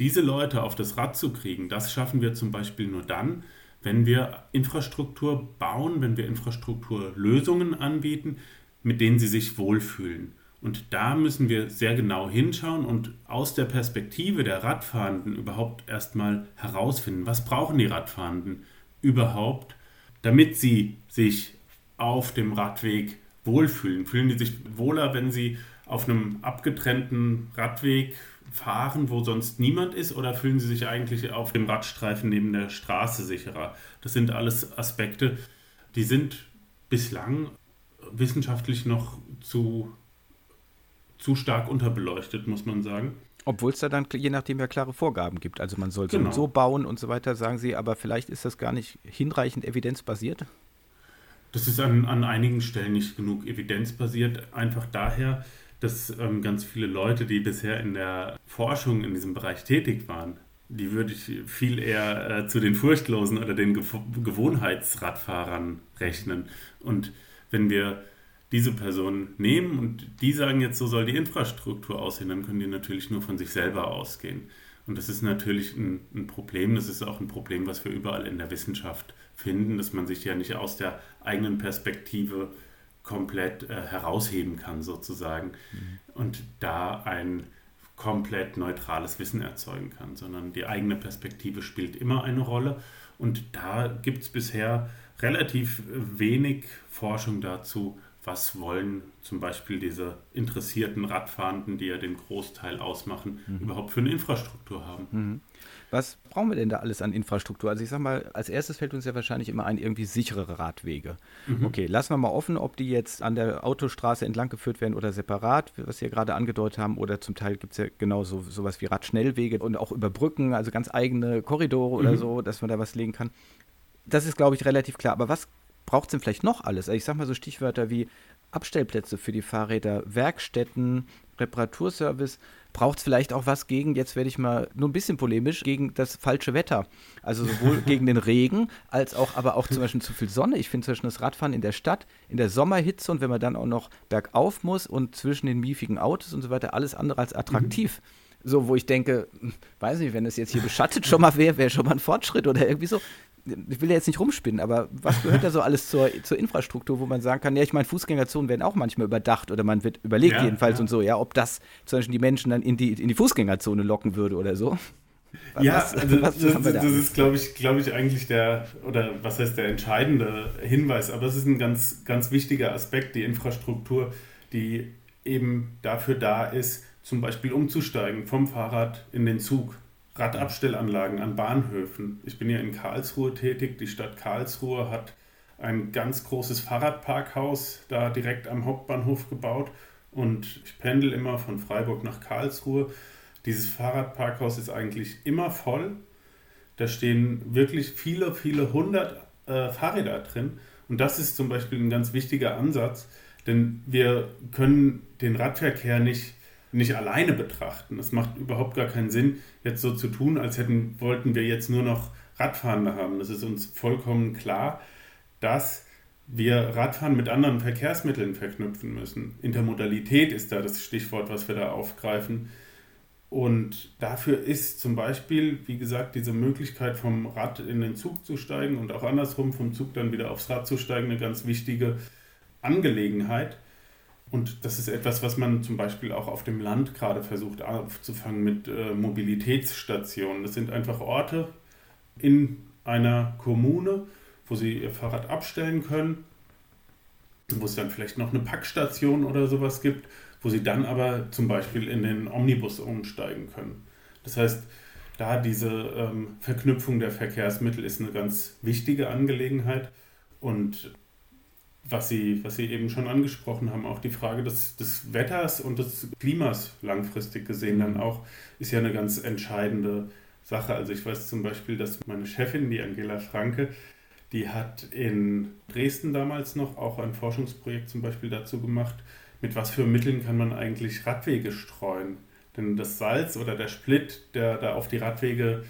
diese Leute auf das Rad zu kriegen, das schaffen wir zum Beispiel nur dann, wenn wir Infrastruktur bauen, wenn wir Infrastrukturlösungen anbieten, mit denen sie sich wohlfühlen. Und da müssen wir sehr genau hinschauen und aus der Perspektive der Radfahrenden überhaupt erstmal herausfinden, was brauchen die Radfahrenden überhaupt, damit sie sich auf dem Radweg wohlfühlen. Fühlen die sich wohler, wenn sie auf einem abgetrennten Radweg fahren, wo sonst niemand ist, oder fühlen Sie sich eigentlich auf dem Radstreifen neben der Straße sicherer? Das sind alles Aspekte, die sind bislang wissenschaftlich noch zu, zu stark unterbeleuchtet, muss man sagen. Obwohl es da dann je nachdem ja klare Vorgaben gibt. Also man soll so genau. und so bauen und so weiter, sagen Sie, aber vielleicht ist das gar nicht hinreichend evidenzbasiert? Das ist an, an einigen Stellen nicht genug evidenzbasiert, einfach daher, dass ähm, ganz viele Leute, die bisher in der Forschung in diesem Bereich tätig waren, die würde ich viel eher äh, zu den Furchtlosen oder den Ge Gewohnheitsradfahrern rechnen. Und wenn wir diese Personen nehmen und die sagen jetzt, so soll die Infrastruktur aussehen, dann können die natürlich nur von sich selber ausgehen. Und das ist natürlich ein, ein, Problem, das ist auch ein Problem, was wir überall in der Wissenschaft finden, dass man sich ja nicht aus der eigenen Perspektive komplett äh, herausheben kann sozusagen mhm. und da ein komplett neutrales Wissen erzeugen kann, sondern die eigene Perspektive spielt immer eine Rolle und da gibt es bisher relativ wenig Forschung dazu, was wollen zum Beispiel diese interessierten Radfahrenden, die ja den Großteil ausmachen, mhm. überhaupt für eine Infrastruktur haben. Mhm. Was brauchen wir denn da alles an Infrastruktur? Also ich sag mal, als erstes fällt uns ja wahrscheinlich immer ein, irgendwie sicherere Radwege. Mhm. Okay, lassen wir mal offen, ob die jetzt an der Autostraße entlang geführt werden oder separat, was Sie ja gerade angedeutet haben, oder zum Teil gibt es ja genauso sowas wie Radschnellwege und auch über Brücken, also ganz eigene Korridore oder mhm. so, dass man da was legen kann. Das ist, glaube ich, relativ klar. Aber was braucht es denn vielleicht noch alles? Also ich sag mal so Stichwörter wie Abstellplätze für die Fahrräder, Werkstätten, Reparaturservice, braucht es vielleicht auch was gegen, jetzt werde ich mal nur ein bisschen polemisch, gegen das falsche Wetter. Also sowohl gegen den Regen, als auch aber auch zum Beispiel zu viel Sonne. Ich finde zum Beispiel das Radfahren in der Stadt, in der Sommerhitze und wenn man dann auch noch bergauf muss und zwischen den miefigen Autos und so weiter, alles andere als attraktiv. Mhm. So, wo ich denke, hm, weiß nicht, wenn es jetzt hier beschattet schon mal wäre, wäre schon mal ein Fortschritt oder irgendwie so ich will ja jetzt nicht rumspinnen, aber was gehört da so alles zur, zur Infrastruktur, wo man sagen kann, ja, ich meine, Fußgängerzonen werden auch manchmal überdacht oder man wird überlegt ja, jedenfalls ja. und so, ja, ob das zum Beispiel die Menschen dann in die, in die Fußgängerzone locken würde oder so. Ja, was, also was das, das, das ist, glaube ich, glaube ich, eigentlich der, oder was heißt der entscheidende Hinweis, aber es ist ein ganz, ganz wichtiger Aspekt, die Infrastruktur, die eben dafür da ist, zum Beispiel umzusteigen vom Fahrrad in den Zug. Radabstellanlagen an Bahnhöfen. Ich bin ja in Karlsruhe tätig. Die Stadt Karlsruhe hat ein ganz großes Fahrradparkhaus da direkt am Hauptbahnhof gebaut und ich pendel immer von Freiburg nach Karlsruhe. Dieses Fahrradparkhaus ist eigentlich immer voll. Da stehen wirklich viele, viele hundert äh, Fahrräder drin. Und das ist zum Beispiel ein ganz wichtiger Ansatz, denn wir können den Radverkehr nicht nicht alleine betrachten. Es macht überhaupt gar keinen Sinn, jetzt so zu tun, als hätten, wollten wir jetzt nur noch Radfahrende haben. Das ist uns vollkommen klar, dass wir Radfahren mit anderen Verkehrsmitteln verknüpfen müssen. Intermodalität ist da das Stichwort, was wir da aufgreifen. Und dafür ist zum Beispiel, wie gesagt, diese Möglichkeit vom Rad in den Zug zu steigen und auch andersrum vom Zug dann wieder aufs Rad zu steigen eine ganz wichtige Angelegenheit. Und das ist etwas, was man zum Beispiel auch auf dem Land gerade versucht aufzufangen mit äh, Mobilitätsstationen. Das sind einfach Orte in einer Kommune, wo sie ihr Fahrrad abstellen können, wo es dann vielleicht noch eine Packstation oder sowas gibt, wo sie dann aber zum Beispiel in den Omnibus umsteigen können. Das heißt, da diese ähm, Verknüpfung der Verkehrsmittel ist eine ganz wichtige Angelegenheit und was Sie, was Sie eben schon angesprochen haben, auch die Frage des, des Wetters und des Klimas langfristig gesehen dann mhm. auch, ist ja eine ganz entscheidende Sache. Also ich weiß zum Beispiel, dass meine Chefin, die Angela Franke, die hat in Dresden damals noch auch ein Forschungsprojekt zum Beispiel dazu gemacht, mit was für Mitteln kann man eigentlich Radwege streuen. Denn das Salz oder der Split, der da auf die Radwege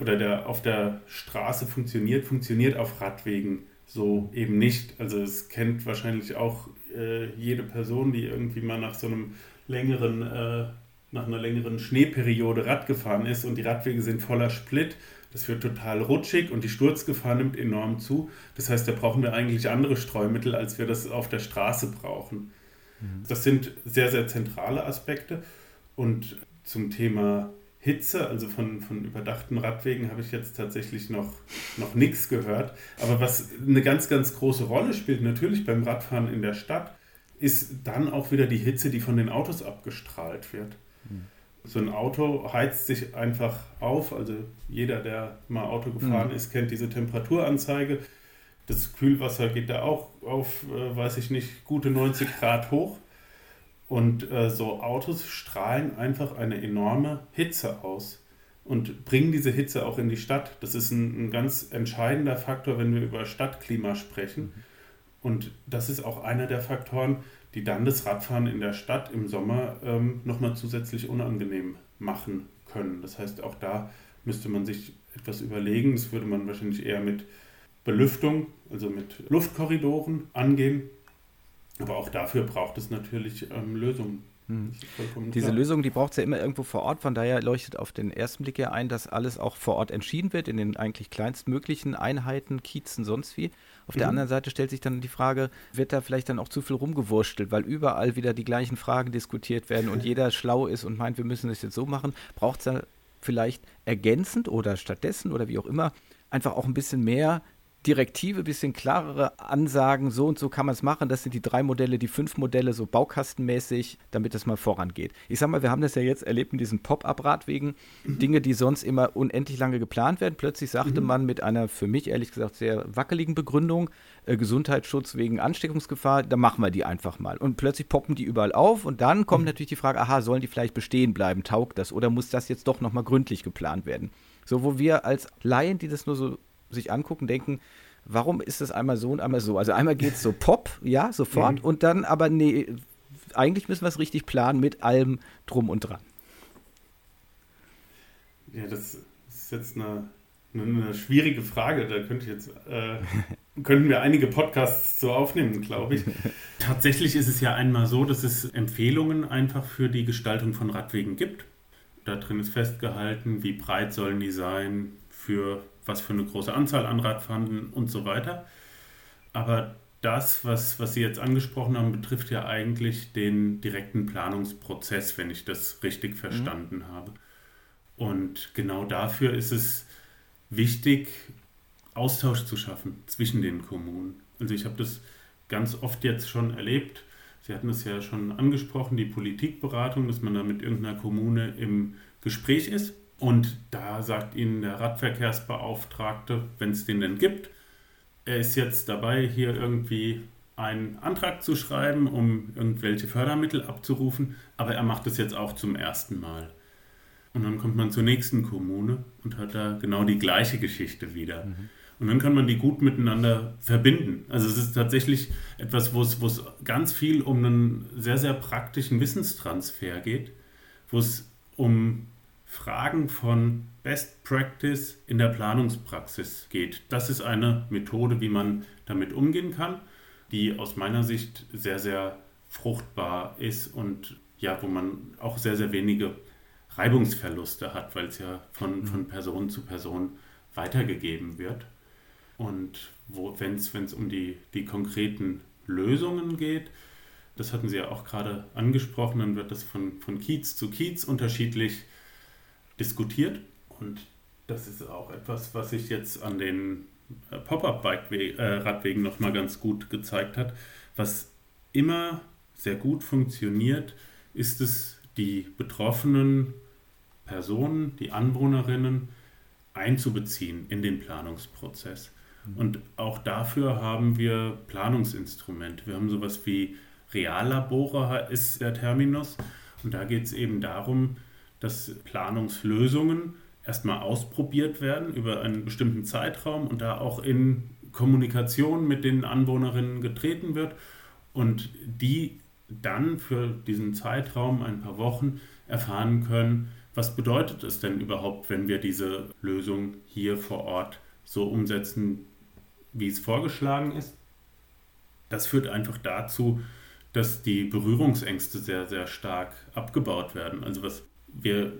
oder der auf der Straße funktioniert, funktioniert auf Radwegen so eben nicht. Also es kennt wahrscheinlich auch äh, jede Person, die irgendwie mal nach so einem längeren, äh, nach einer längeren Schneeperiode Rad gefahren ist und die Radwege sind voller Split. Das wird total rutschig und die Sturzgefahr nimmt enorm zu. Das heißt, da brauchen wir eigentlich andere Streumittel, als wir das auf der Straße brauchen. Mhm. Das sind sehr, sehr zentrale Aspekte. Und zum Thema Hitze, also von, von überdachten Radwegen, habe ich jetzt tatsächlich noch, noch nichts gehört. Aber was eine ganz, ganz große Rolle spielt, natürlich beim Radfahren in der Stadt, ist dann auch wieder die Hitze, die von den Autos abgestrahlt wird. Mhm. So ein Auto heizt sich einfach auf. Also jeder, der mal Auto gefahren mhm. ist, kennt diese Temperaturanzeige. Das Kühlwasser geht da auch auf, äh, weiß ich nicht, gute 90 Grad hoch. Und äh, so Autos strahlen einfach eine enorme Hitze aus und bringen diese Hitze auch in die Stadt. Das ist ein, ein ganz entscheidender Faktor, wenn wir über Stadtklima sprechen. Und das ist auch einer der Faktoren, die dann das Radfahren in der Stadt im Sommer ähm, nochmal zusätzlich unangenehm machen können. Das heißt, auch da müsste man sich etwas überlegen. Das würde man wahrscheinlich eher mit Belüftung, also mit Luftkorridoren angehen, aber auch dafür braucht es natürlich ähm, Lösungen. Hm. Diese Lösung, die braucht es ja immer irgendwo vor Ort. Von daher leuchtet auf den ersten Blick ja ein, dass alles auch vor Ort entschieden wird, in den eigentlich kleinstmöglichen Einheiten, Kiezen, sonst wie. Auf mhm. der anderen Seite stellt sich dann die Frage, wird da vielleicht dann auch zu viel rumgewurstelt, weil überall wieder die gleichen Fragen diskutiert werden und jeder schlau ist und meint, wir müssen das jetzt so machen. Braucht es da vielleicht ergänzend oder stattdessen oder wie auch immer einfach auch ein bisschen mehr Direktive, bisschen klarere Ansagen, so und so kann man es machen. Das sind die drei Modelle, die fünf Modelle, so baukastenmäßig, damit es mal vorangeht. Ich sag mal, wir haben das ja jetzt erlebt in diesen Pop-up-Radwegen. Mhm. Dinge, die sonst immer unendlich lange geplant werden. Plötzlich sagte mhm. man mit einer für mich ehrlich gesagt sehr wackeligen Begründung, äh, Gesundheitsschutz wegen Ansteckungsgefahr, da machen wir die einfach mal. Und plötzlich poppen die überall auf und dann kommt mhm. natürlich die Frage, aha, sollen die vielleicht bestehen bleiben? Taugt das? Oder muss das jetzt doch nochmal gründlich geplant werden? So, wo wir als Laien, die das nur so sich angucken, denken, warum ist das einmal so und einmal so? Also einmal geht es so Pop, ja, sofort, mhm. und dann aber nee, eigentlich müssen wir es richtig planen mit allem drum und dran. Ja, das ist jetzt eine, eine schwierige Frage. Da könnte ich jetzt, äh, könnten wir einige Podcasts so aufnehmen, glaube ich. Tatsächlich ist es ja einmal so, dass es Empfehlungen einfach für die Gestaltung von Radwegen gibt. Da drin ist festgehalten, wie breit sollen die sein, für was für eine große Anzahl an Radfahrenden und so weiter. Aber das, was, was Sie jetzt angesprochen haben, betrifft ja eigentlich den direkten Planungsprozess, wenn ich das richtig mhm. verstanden mhm. habe. Und genau dafür ist es wichtig, Austausch zu schaffen zwischen den Kommunen. Also ich habe das ganz oft jetzt schon erlebt. Sie hatten es ja schon angesprochen, die Politikberatung, dass man da mit irgendeiner Kommune im Gespräch ist und da sagt Ihnen der Radverkehrsbeauftragte, wenn es den denn gibt, er ist jetzt dabei, hier irgendwie einen Antrag zu schreiben, um irgendwelche Fördermittel abzurufen, aber er macht es jetzt auch zum ersten Mal. Und dann kommt man zur nächsten Kommune und hat da genau die gleiche Geschichte wieder. Mhm. Und dann kann man die gut miteinander verbinden. Also es ist tatsächlich etwas, wo es, wo es ganz viel um einen sehr, sehr praktischen Wissenstransfer geht, wo es um Fragen von Best Practice in der Planungspraxis geht. Das ist eine Methode, wie man damit umgehen kann, die aus meiner Sicht sehr, sehr fruchtbar ist und ja, wo man auch sehr, sehr wenige Reibungsverluste hat, weil es ja von, mhm. von Person zu Person weitergegeben wird. Und wenn es um die, die konkreten Lösungen geht, das hatten Sie ja auch gerade angesprochen, dann wird das von, von Kiez zu Kiez unterschiedlich diskutiert. Und das ist auch etwas, was sich jetzt an den äh, Pop-up-Radwegen äh, nochmal ganz gut gezeigt hat. Was immer sehr gut funktioniert, ist es, die betroffenen Personen, die Anwohnerinnen einzubeziehen in den Planungsprozess. Mhm. Und auch dafür haben wir Planungsinstrumente. Wir haben sowas wie Reallabore, ist der Terminus. Und da geht es eben darum, dass Planungslösungen erstmal ausprobiert werden über einen bestimmten Zeitraum und da auch in Kommunikation mit den Anwohnerinnen getreten wird und die dann für diesen Zeitraum, ein paar Wochen, erfahren können, was bedeutet es denn überhaupt, wenn wir diese Lösung hier vor Ort so umsetzen, wie es vorgeschlagen ist. Das führt einfach dazu, dass die Berührungsängste sehr, sehr stark abgebaut werden. Also was wir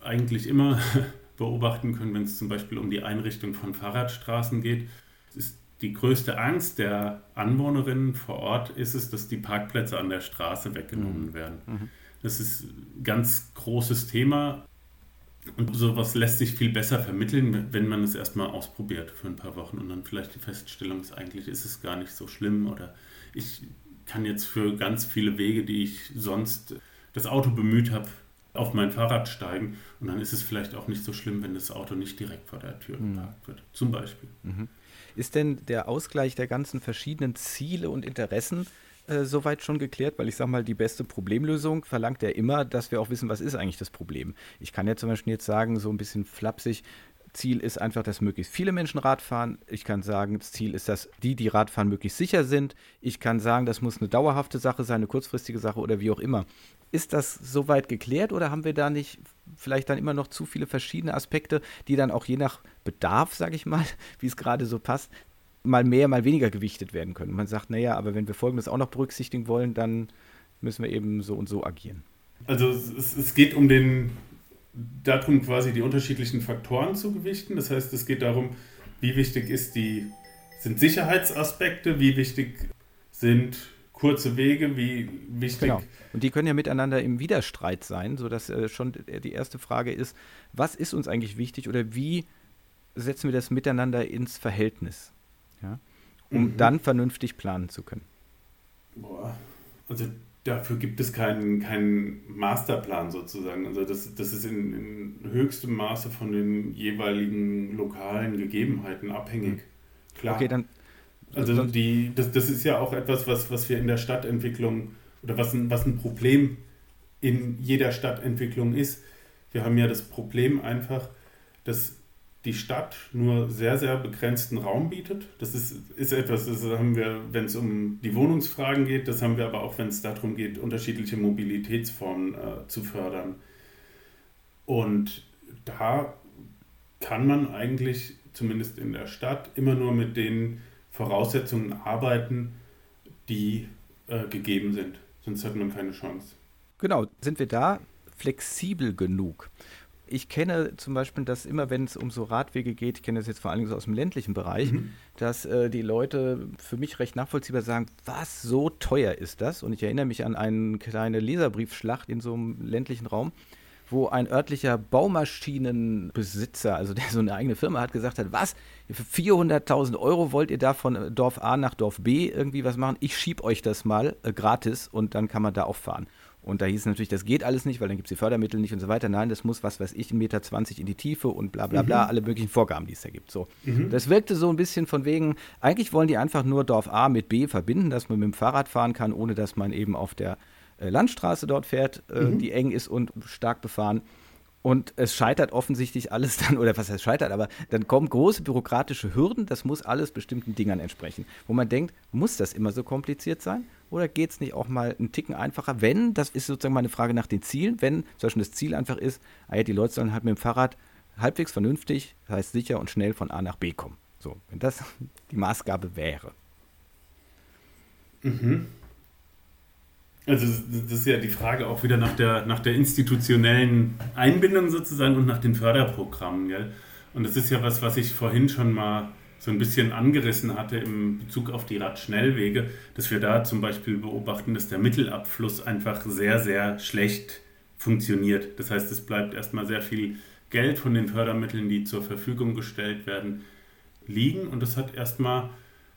eigentlich immer beobachten können, wenn es zum Beispiel um die Einrichtung von Fahrradstraßen geht, ist die größte Angst der Anwohnerinnen vor Ort ist es, dass die Parkplätze an der Straße weggenommen mhm. werden. Mhm. Das ist ein ganz großes Thema und sowas lässt sich viel besser vermitteln, wenn man es erstmal ausprobiert für ein paar Wochen und dann vielleicht die Feststellung ist, eigentlich ist es gar nicht so schlimm oder ich kann jetzt für ganz viele Wege, die ich sonst das Auto bemüht habe, auf mein Fahrrad steigen und dann ist es vielleicht auch nicht so schlimm, wenn das Auto nicht direkt vor der Tür mhm. geparkt wird. Zum Beispiel. Mhm. Ist denn der Ausgleich der ganzen verschiedenen Ziele und Interessen äh, soweit schon geklärt? Weil ich sage mal, die beste Problemlösung verlangt ja immer, dass wir auch wissen, was ist eigentlich das Problem. Ich kann ja zum Beispiel jetzt sagen, so ein bisschen flapsig, Ziel ist einfach, dass möglichst viele Menschen Rad fahren. Ich kann sagen, das Ziel ist, dass die, die Rad fahren, möglichst sicher sind. Ich kann sagen, das muss eine dauerhafte Sache sein, eine kurzfristige Sache oder wie auch immer. Ist das soweit geklärt oder haben wir da nicht vielleicht dann immer noch zu viele verschiedene Aspekte, die dann auch je nach Bedarf, sage ich mal, wie es gerade so passt, mal mehr, mal weniger gewichtet werden können? man sagt, naja, aber wenn wir Folgendes auch noch berücksichtigen wollen, dann müssen wir eben so und so agieren. Also es, es geht um den darum, quasi die unterschiedlichen Faktoren zu gewichten. Das heißt, es geht darum, wie wichtig ist die, sind Sicherheitsaspekte, wie wichtig sind kurze Wege, wie wichtig. Genau. Und die können ja miteinander im Widerstreit sein, sodass äh, schon die erste Frage ist, was ist uns eigentlich wichtig oder wie setzen wir das miteinander ins Verhältnis? Ja? Um mhm. dann vernünftig planen zu können. Boah, also dafür gibt es keinen, keinen Masterplan sozusagen. Also das, das ist in, in höchstem Maße von den jeweiligen lokalen Gegebenheiten abhängig. Mhm. Klar. Okay, dann. Also die, das, das ist ja auch etwas, was, was wir in der Stadtentwicklung oder was ein, was ein Problem in jeder Stadtentwicklung ist. Wir haben ja das Problem einfach, dass die Stadt nur sehr, sehr begrenzten Raum bietet. Das ist, ist etwas, das haben wir, wenn es um die Wohnungsfragen geht, das haben wir aber auch, wenn es darum geht, unterschiedliche Mobilitätsformen äh, zu fördern. Und da kann man eigentlich, zumindest in der Stadt, immer nur mit den Voraussetzungen arbeiten, die äh, gegeben sind. Sonst hat man keine Chance. Genau, sind wir da flexibel genug? Ich kenne zum Beispiel, dass immer, wenn es um so Radwege geht, ich kenne das jetzt vor allem so aus dem ländlichen Bereich, mhm. dass äh, die Leute für mich recht nachvollziehbar sagen, was so teuer ist das? Und ich erinnere mich an eine kleine Leserbriefschlacht in so einem ländlichen Raum, wo ein örtlicher Baumaschinenbesitzer, also der so eine eigene Firma hat, gesagt hat, was, für 400.000 Euro wollt ihr da von Dorf A nach Dorf B irgendwie was machen? Ich schieb euch das mal äh, gratis und dann kann man da auch fahren. Und da hieß es natürlich, das geht alles nicht, weil dann gibt es die Fördermittel nicht und so weiter. Nein, das muss, was weiß ich, 1,20 Meter in die Tiefe und bla bla bla, mhm. alle möglichen Vorgaben, die es da gibt. So. Mhm. Das wirkte so ein bisschen von wegen, eigentlich wollen die einfach nur Dorf A mit B verbinden, dass man mit dem Fahrrad fahren kann, ohne dass man eben auf der äh, Landstraße dort fährt, äh, mhm. die eng ist und stark befahren. Und es scheitert offensichtlich alles dann, oder was heißt scheitert, aber dann kommen große bürokratische Hürden, das muss alles bestimmten Dingern entsprechen. Wo man denkt, muss das immer so kompliziert sein? Oder geht es nicht auch mal einen Ticken einfacher, wenn, das ist sozusagen meine Frage nach den Zielen, wenn zum Beispiel das Ziel einfach ist, ah die Leute sollen halt mit dem Fahrrad halbwegs vernünftig, das heißt sicher und schnell von A nach B kommen. So, wenn das die Maßgabe wäre. Mhm. Also das ist ja die Frage auch wieder nach der, nach der institutionellen Einbindung sozusagen und nach den Förderprogrammen. Gell? Und das ist ja was, was ich vorhin schon mal so ein bisschen angerissen hatte im Bezug auf die Radschnellwege, dass wir da zum Beispiel beobachten, dass der Mittelabfluss einfach sehr, sehr schlecht funktioniert. Das heißt, es bleibt erstmal sehr viel Geld von den Fördermitteln, die zur Verfügung gestellt werden, liegen. Und das hat erstmal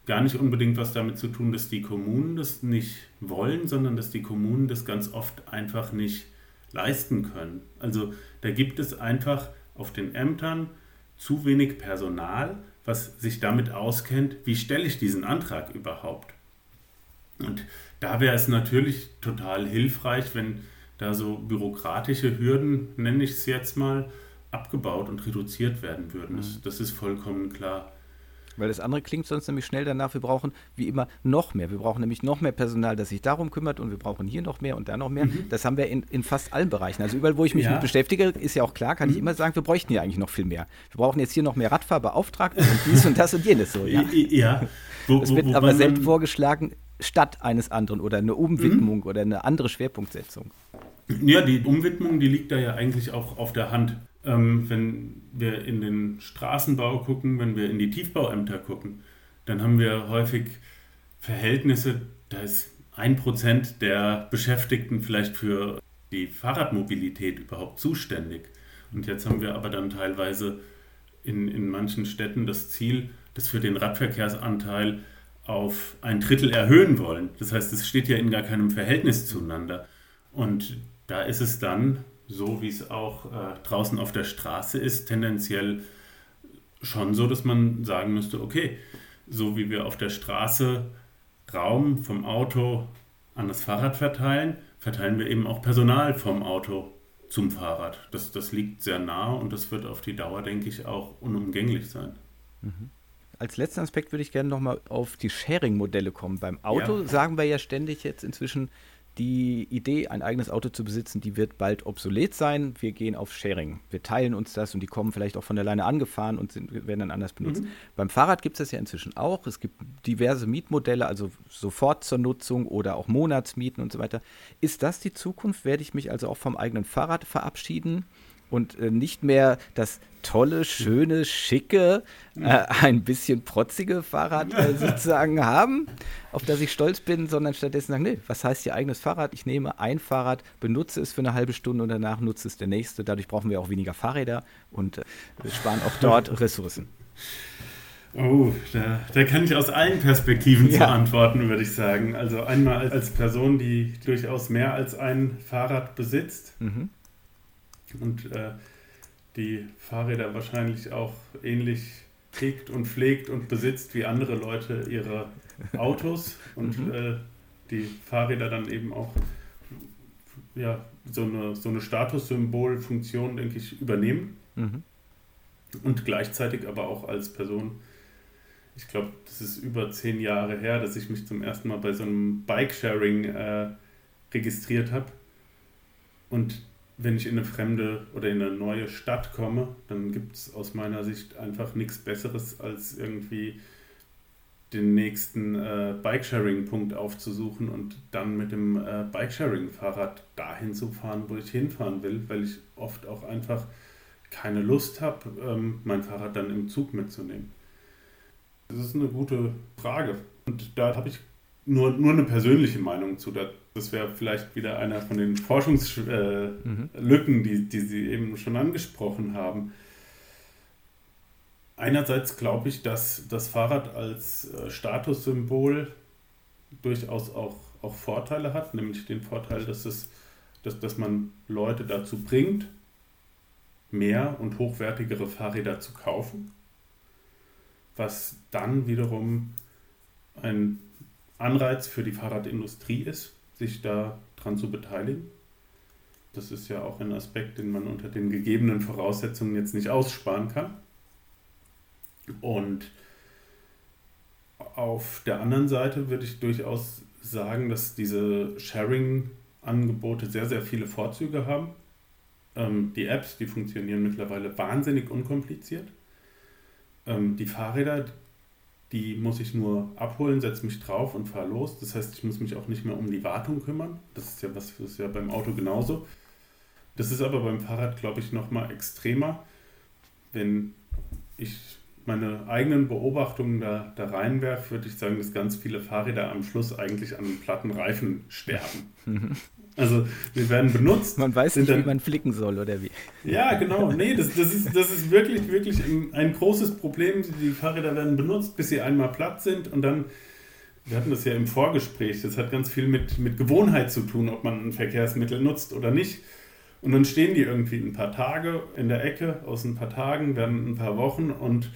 gar nicht unbedingt was damit zu tun, dass die Kommunen das nicht wollen, sondern dass die Kommunen das ganz oft einfach nicht leisten können. Also da gibt es einfach auf den Ämtern zu wenig Personal, was sich damit auskennt, wie stelle ich diesen Antrag überhaupt. Und da wäre es natürlich total hilfreich, wenn da so bürokratische Hürden, nenne ich es jetzt mal, abgebaut und reduziert werden würden. Das, mhm. das ist vollkommen klar. Weil das andere klingt sonst nämlich schnell danach, wir brauchen wie immer noch mehr. Wir brauchen nämlich noch mehr Personal, das sich darum kümmert und wir brauchen hier noch mehr und da noch mehr. Mhm. Das haben wir in, in fast allen Bereichen. Also überall, wo ich mich ja. mit beschäftige, ist ja auch klar, kann mhm. ich immer sagen, wir bräuchten ja eigentlich noch viel mehr. Wir brauchen jetzt hier noch mehr Radfahrbeauftragte und dies und das und jenes so. Ja. ja. Wo, das wird wo, aber selten vorgeschlagen, statt eines anderen oder eine Umwidmung mhm. oder eine andere Schwerpunktsetzung. Ja, die Umwidmung, die liegt da ja eigentlich auch auf der Hand. Ähm, wenn wir in den Straßenbau gucken, wenn wir in die Tiefbauämter gucken, dann haben wir häufig Verhältnisse, da ist ein Prozent der Beschäftigten vielleicht für die Fahrradmobilität überhaupt zuständig. Und jetzt haben wir aber dann teilweise in, in manchen Städten das Ziel, dass wir den Radverkehrsanteil auf ein Drittel erhöhen wollen. Das heißt, es steht ja in gar keinem Verhältnis zueinander. Und da ist es dann so wie es auch äh, draußen auf der Straße ist, tendenziell schon so, dass man sagen müsste, okay, so wie wir auf der Straße Raum vom Auto an das Fahrrad verteilen, verteilen wir eben auch Personal vom Auto zum Fahrrad. Das, das liegt sehr nah und das wird auf die Dauer, denke ich, auch unumgänglich sein. Mhm. Als letzten Aspekt würde ich gerne nochmal auf die Sharing-Modelle kommen. Beim Auto ja. sagen wir ja ständig jetzt inzwischen, die Idee, ein eigenes Auto zu besitzen, die wird bald obsolet sein. Wir gehen auf Sharing. Wir teilen uns das und die kommen vielleicht auch von alleine angefahren und sind, werden dann anders benutzt. Mhm. Beim Fahrrad gibt es das ja inzwischen auch. Es gibt diverse Mietmodelle, also sofort zur Nutzung oder auch Monatsmieten und so weiter. Ist das die Zukunft? Werde ich mich also auch vom eigenen Fahrrad verabschieden? Und äh, nicht mehr das tolle, schöne, schicke, äh, ein bisschen protzige Fahrrad äh, sozusagen haben, auf das ich stolz bin, sondern stattdessen sagen, nee, was heißt ihr eigenes Fahrrad? Ich nehme ein Fahrrad, benutze es für eine halbe Stunde und danach nutze es der nächste. Dadurch brauchen wir auch weniger Fahrräder und äh, sparen auch dort Ressourcen. Oh, da, da kann ich aus allen Perspektiven ja. zu antworten, würde ich sagen. Also einmal als Person, die durchaus mehr als ein Fahrrad besitzt mhm. Und äh, die Fahrräder wahrscheinlich auch ähnlich trägt und pflegt und besitzt wie andere Leute ihre Autos und mhm. äh, die Fahrräder dann eben auch ja, so eine, so eine Statussymbolfunktion, denke ich, übernehmen. Mhm. Und gleichzeitig aber auch als Person ich glaube, das ist über zehn Jahre her, dass ich mich zum ersten Mal bei so einem Bike-Sharing äh, registriert habe. Und wenn ich in eine fremde oder in eine neue Stadt komme, dann gibt es aus meiner Sicht einfach nichts Besseres, als irgendwie den nächsten äh, Bikesharing-Punkt aufzusuchen und dann mit dem äh, Bikesharing-Fahrrad dahin zu fahren, wo ich hinfahren will, weil ich oft auch einfach keine Lust habe, ähm, mein Fahrrad dann im Zug mitzunehmen. Das ist eine gute Frage. Und da habe ich nur, nur eine persönliche Meinung zu. Das wäre vielleicht wieder einer von den Forschungslücken, äh, mhm. die, die Sie eben schon angesprochen haben. Einerseits glaube ich, dass das Fahrrad als äh, Statussymbol durchaus auch, auch Vorteile hat, nämlich den Vorteil, dass, es, dass, dass man Leute dazu bringt, mehr und hochwertigere Fahrräder zu kaufen was dann wiederum ein Anreiz für die Fahrradindustrie ist, sich daran zu beteiligen. Das ist ja auch ein Aspekt, den man unter den gegebenen Voraussetzungen jetzt nicht aussparen kann. Und auf der anderen Seite würde ich durchaus sagen, dass diese Sharing-Angebote sehr, sehr viele Vorzüge haben. Ähm, die Apps, die funktionieren mittlerweile wahnsinnig unkompliziert. Ähm, die Fahrräder, die muss ich nur abholen, setze mich drauf und fahre los. Das heißt, ich muss mich auch nicht mehr um die Wartung kümmern. Das ist ja was das ist ja beim Auto genauso. Das ist aber beim Fahrrad, glaube ich, noch mal extremer. Wenn ich meine eigenen Beobachtungen da, da reinwerfe, würde ich sagen, dass ganz viele Fahrräder am Schluss eigentlich an platten Reifen sterben. Also wir werden benutzt. Man weiß nicht, dann, wie man flicken soll oder wie. Ja, genau. Nee, das, das, ist, das ist wirklich, wirklich ein, ein großes Problem. Die Fahrräder werden benutzt, bis sie einmal platt sind und dann, wir hatten das ja im Vorgespräch, das hat ganz viel mit, mit Gewohnheit zu tun, ob man ein Verkehrsmittel nutzt oder nicht. Und dann stehen die irgendwie ein paar Tage in der Ecke, aus ein paar Tagen, werden ein paar Wochen und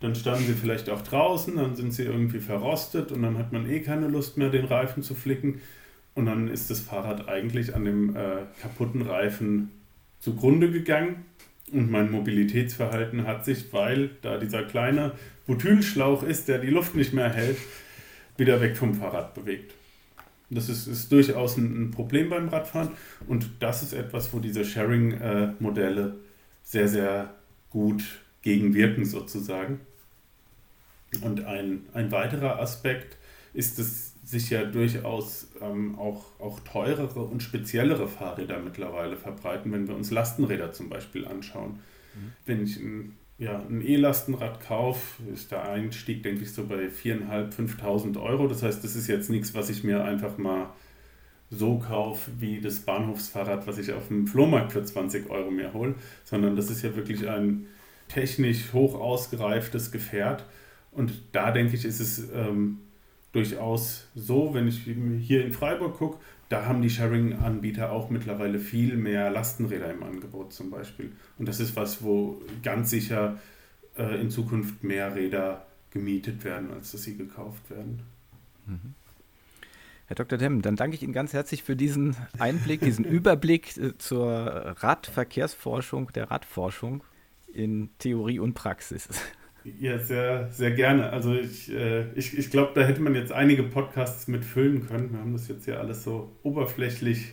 dann standen sie vielleicht auch draußen, dann sind sie irgendwie verrostet und dann hat man eh keine Lust mehr, den Reifen zu flicken. Und dann ist das Fahrrad eigentlich an dem äh, kaputten Reifen zugrunde gegangen. Und mein Mobilitätsverhalten hat sich, weil da dieser kleine Butylschlauch ist, der die Luft nicht mehr hält, wieder weg vom Fahrrad bewegt. Das ist, ist durchaus ein, Problem beim Radfahren und das ist etwas, wo diese Sharing-Modelle sehr, sehr gut gegenwirken sozusagen. Und ein, ein weiterer Aspekt ist es sich ja durchaus ähm, auch, auch teurere und speziellere Fahrräder mittlerweile verbreiten, wenn wir uns Lastenräder zum Beispiel anschauen. Mhm. Wenn ich ein ja, ein E-Lastenrad kaufe, ist der Einstieg, denke ich, so bei 4.500, 5.000 Euro. Das heißt, das ist jetzt nichts, was ich mir einfach mal so kaufe wie das Bahnhofsfahrrad, was ich auf dem Flohmarkt für 20 Euro mir hole, sondern das ist ja wirklich ein technisch hoch ausgereiftes Gefährt. Und da denke ich, ist es ähm, durchaus so, wenn ich hier in Freiburg gucke, da haben die Sharing-Anbieter auch mittlerweile viel mehr Lastenräder im Angebot zum Beispiel. Und das ist was, wo ganz sicher äh, in Zukunft mehr Räder gemietet werden, als dass sie gekauft werden. Mhm. Herr Dr. Demm, dann danke ich Ihnen ganz herzlich für diesen Einblick, diesen Überblick äh, zur Radverkehrsforschung, der Radforschung in Theorie und Praxis. Ja, sehr, sehr gerne. Also ich, äh, ich, ich glaube, da hätte man jetzt einige Podcasts mit füllen können. Wir haben das jetzt ja alles so oberflächlich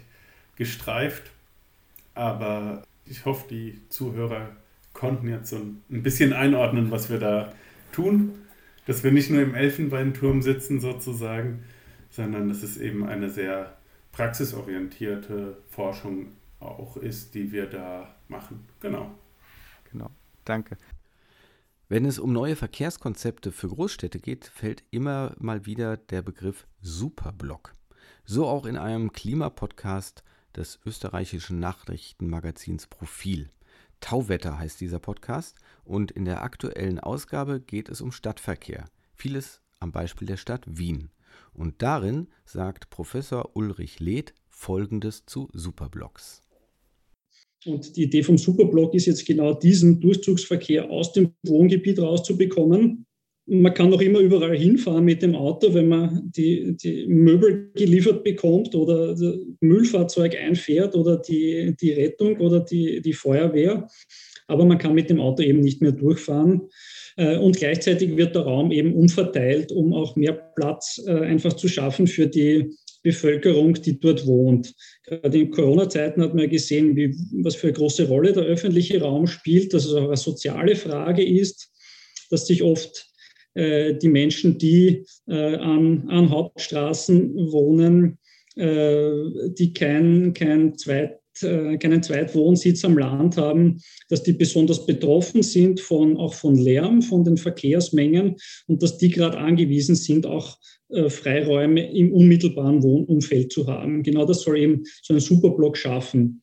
gestreift. Aber ich hoffe, die Zuhörer konnten jetzt so ein bisschen einordnen, was wir da tun. Dass wir nicht nur im Elfenbeinturm sitzen sozusagen, sondern dass es eben eine sehr praxisorientierte Forschung auch ist, die wir da machen. Genau. Genau. Danke. Wenn es um neue Verkehrskonzepte für Großstädte geht, fällt immer mal wieder der Begriff Superblock. So auch in einem Klimapodcast des österreichischen Nachrichtenmagazins Profil. Tauwetter heißt dieser Podcast und in der aktuellen Ausgabe geht es um Stadtverkehr. Vieles am Beispiel der Stadt Wien. Und darin sagt Professor Ulrich Leth Folgendes zu Superblocks. Und die Idee vom Superblock ist jetzt genau diesen Durchzugsverkehr aus dem Wohngebiet rauszubekommen. Man kann noch immer überall hinfahren mit dem Auto, wenn man die, die Möbel geliefert bekommt oder Müllfahrzeug einfährt oder die, die Rettung oder die, die Feuerwehr. Aber man kann mit dem Auto eben nicht mehr durchfahren. Äh, und gleichzeitig wird der Raum eben umverteilt, um auch mehr Platz äh, einfach zu schaffen für die Bevölkerung, die dort wohnt. Gerade in Corona-Zeiten hat man gesehen, wie, was für eine große Rolle der öffentliche Raum spielt, dass es auch eine soziale Frage ist, dass sich oft äh, die Menschen, die äh, an, an, Hauptstraßen wohnen, äh, die kein, kein Zweit, keinen Zweitwohnsitz am Land haben, dass die besonders betroffen sind von, auch von Lärm, von den Verkehrsmengen und dass die gerade angewiesen sind, auch äh, Freiräume im unmittelbaren Wohnumfeld zu haben. Genau das soll eben so ein Superblock schaffen.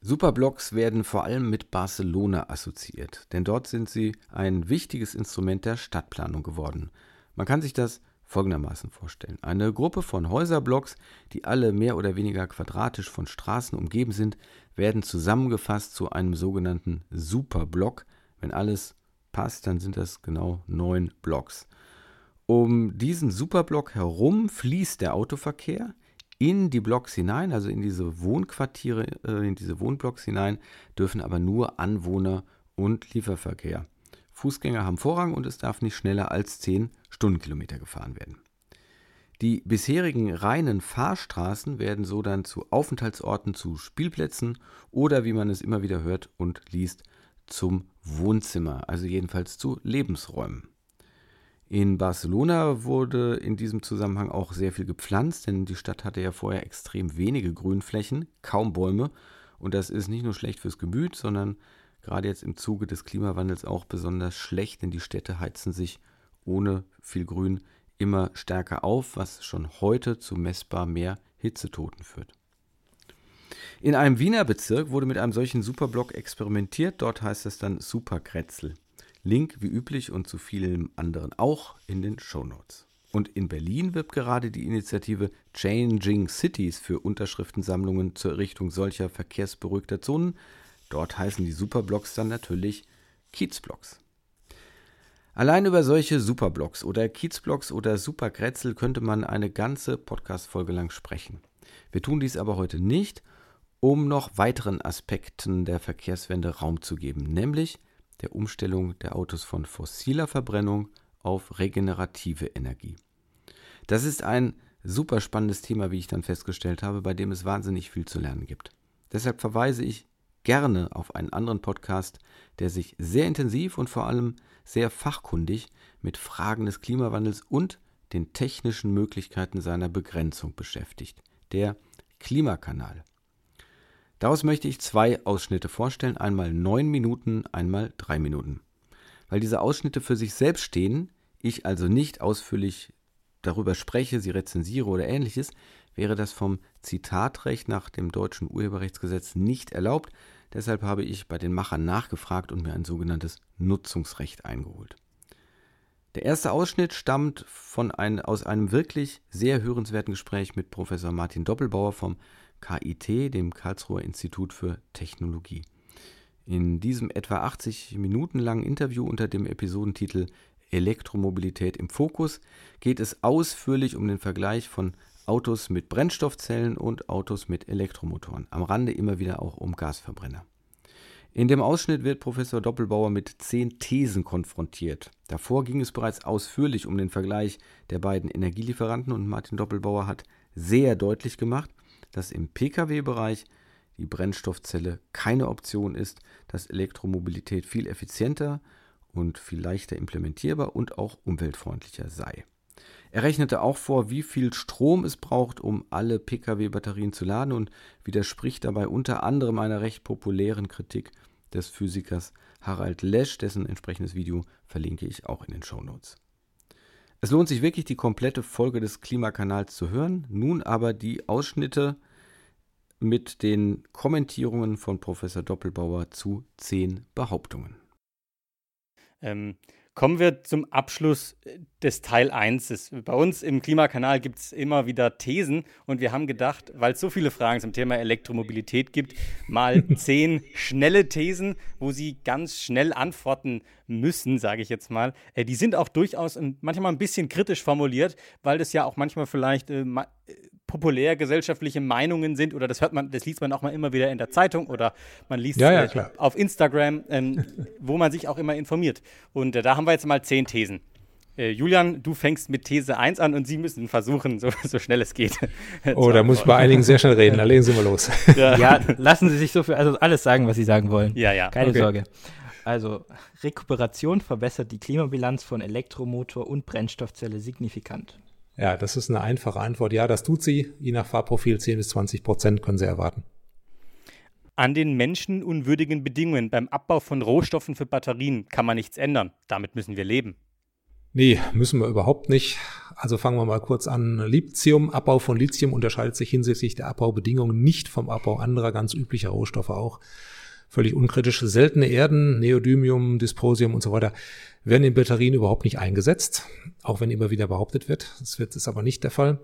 Superblocks werden vor allem mit Barcelona assoziiert, denn dort sind sie ein wichtiges Instrument der Stadtplanung geworden. Man kann sich das folgendermaßen vorstellen. Eine Gruppe von Häuserblocks, die alle mehr oder weniger quadratisch von Straßen umgeben sind, werden zusammengefasst zu einem sogenannten Superblock. Wenn alles passt, dann sind das genau neun Blocks. Um diesen Superblock herum fließt der Autoverkehr in die Blocks hinein, also in diese Wohnquartiere, äh, in diese Wohnblocks hinein, dürfen aber nur Anwohner und Lieferverkehr. Fußgänger haben Vorrang und es darf nicht schneller als 10 Stundenkilometer gefahren werden. Die bisherigen reinen Fahrstraßen werden so dann zu Aufenthaltsorten, zu Spielplätzen oder, wie man es immer wieder hört und liest, zum Wohnzimmer, also jedenfalls zu Lebensräumen. In Barcelona wurde in diesem Zusammenhang auch sehr viel gepflanzt, denn die Stadt hatte ja vorher extrem wenige Grünflächen, kaum Bäume. Und das ist nicht nur schlecht fürs Gemüt, sondern gerade jetzt im Zuge des Klimawandels auch besonders schlecht, denn die Städte heizen sich ohne viel Grün immer stärker auf, was schon heute zu messbar mehr Hitzetoten führt. In einem Wiener Bezirk wurde mit einem solchen Superblock experimentiert. Dort heißt es dann Superkretzel. Link wie üblich und zu vielen anderen auch in den Show Notes. Und in Berlin wirbt gerade die Initiative Changing Cities für Unterschriftensammlungen zur Errichtung solcher verkehrsberuhigter Zonen. Dort heißen die Superblocks dann natürlich Kiezblocks. Allein über solche Superblocks oder Kiezblocks oder Superkretzel könnte man eine ganze Podcast-Folge lang sprechen. Wir tun dies aber heute nicht, um noch weiteren Aspekten der Verkehrswende Raum zu geben, nämlich der Umstellung der Autos von fossiler Verbrennung auf regenerative Energie. Das ist ein super spannendes Thema, wie ich dann festgestellt habe, bei dem es wahnsinnig viel zu lernen gibt. Deshalb verweise ich gerne auf einen anderen Podcast, der sich sehr intensiv und vor allem sehr fachkundig mit Fragen des Klimawandels und den technischen Möglichkeiten seiner Begrenzung beschäftigt. Der Klimakanal. Daraus möchte ich zwei Ausschnitte vorstellen, einmal neun Minuten, einmal drei Minuten. Weil diese Ausschnitte für sich selbst stehen, ich also nicht ausführlich darüber spreche, sie rezensiere oder ähnliches, wäre das vom Zitatrecht nach dem deutschen Urheberrechtsgesetz nicht erlaubt. Deshalb habe ich bei den Machern nachgefragt und mir ein sogenanntes Nutzungsrecht eingeholt. Der erste Ausschnitt stammt von ein, aus einem wirklich sehr hörenswerten Gespräch mit Professor Martin Doppelbauer vom KIT, dem Karlsruher Institut für Technologie. In diesem etwa 80 Minuten langen Interview unter dem Episodentitel Elektromobilität im Fokus geht es ausführlich um den Vergleich von Autos mit Brennstoffzellen und Autos mit Elektromotoren. Am Rande immer wieder auch um Gasverbrenner. In dem Ausschnitt wird Professor Doppelbauer mit zehn Thesen konfrontiert. Davor ging es bereits ausführlich um den Vergleich der beiden Energielieferanten und Martin Doppelbauer hat sehr deutlich gemacht, dass im Pkw-Bereich die Brennstoffzelle keine Option ist, dass Elektromobilität viel effizienter und viel leichter implementierbar und auch umweltfreundlicher sei. Er rechnete auch vor, wie viel Strom es braucht, um alle Pkw-Batterien zu laden und widerspricht dabei unter anderem einer recht populären Kritik des Physikers Harald Lesch, dessen entsprechendes Video verlinke ich auch in den Show Notes. Es lohnt sich wirklich, die komplette Folge des Klimakanals zu hören. Nun aber die Ausschnitte mit den Kommentierungen von Professor Doppelbauer zu zehn Behauptungen. Ähm, Kommen wir zum Abschluss äh, des Teil 1. Bei uns im Klimakanal gibt es immer wieder Thesen und wir haben gedacht, weil es so viele Fragen zum Thema Elektromobilität gibt, mal zehn schnelle Thesen, wo Sie ganz schnell antworten müssen, sage ich jetzt mal. Äh, die sind auch durchaus manchmal ein bisschen kritisch formuliert, weil das ja auch manchmal vielleicht äh, populär gesellschaftliche Meinungen sind oder das hört man, das liest man auch mal immer wieder in der Zeitung oder man liest ja, ja, äh, auf Instagram, ähm, wo man sich auch immer informiert. Und äh, da haben wir jetzt mal zehn Thesen. Äh, Julian, du fängst mit These 1 an und Sie müssen versuchen, so, so schnell es geht. oh, da muss ich bei einigen sehr schnell reden. Da legen Sie mal los. Ja. ja, lassen Sie sich so viel, also alles sagen, was Sie sagen wollen. Ja, ja. Keine okay. Sorge. Also, Rekuperation verbessert die Klimabilanz von Elektromotor und Brennstoffzelle signifikant. Ja, das ist eine einfache Antwort. Ja, das tut sie. Je nach Fahrprofil 10 bis 20 Prozent können Sie erwarten. An den menschenunwürdigen Bedingungen beim Abbau von Rohstoffen für Batterien kann man nichts ändern. Damit müssen wir leben. Nee, müssen wir überhaupt nicht. Also fangen wir mal kurz an. Lithium, Abbau von Lithium unterscheidet sich hinsichtlich der Abbaubedingungen nicht vom Abbau anderer ganz üblicher Rohstoffe auch völlig unkritische seltene Erden, Neodymium, Dysprosium und so weiter, werden in Batterien überhaupt nicht eingesetzt, auch wenn immer wieder behauptet wird. Das wird ist aber nicht der Fall.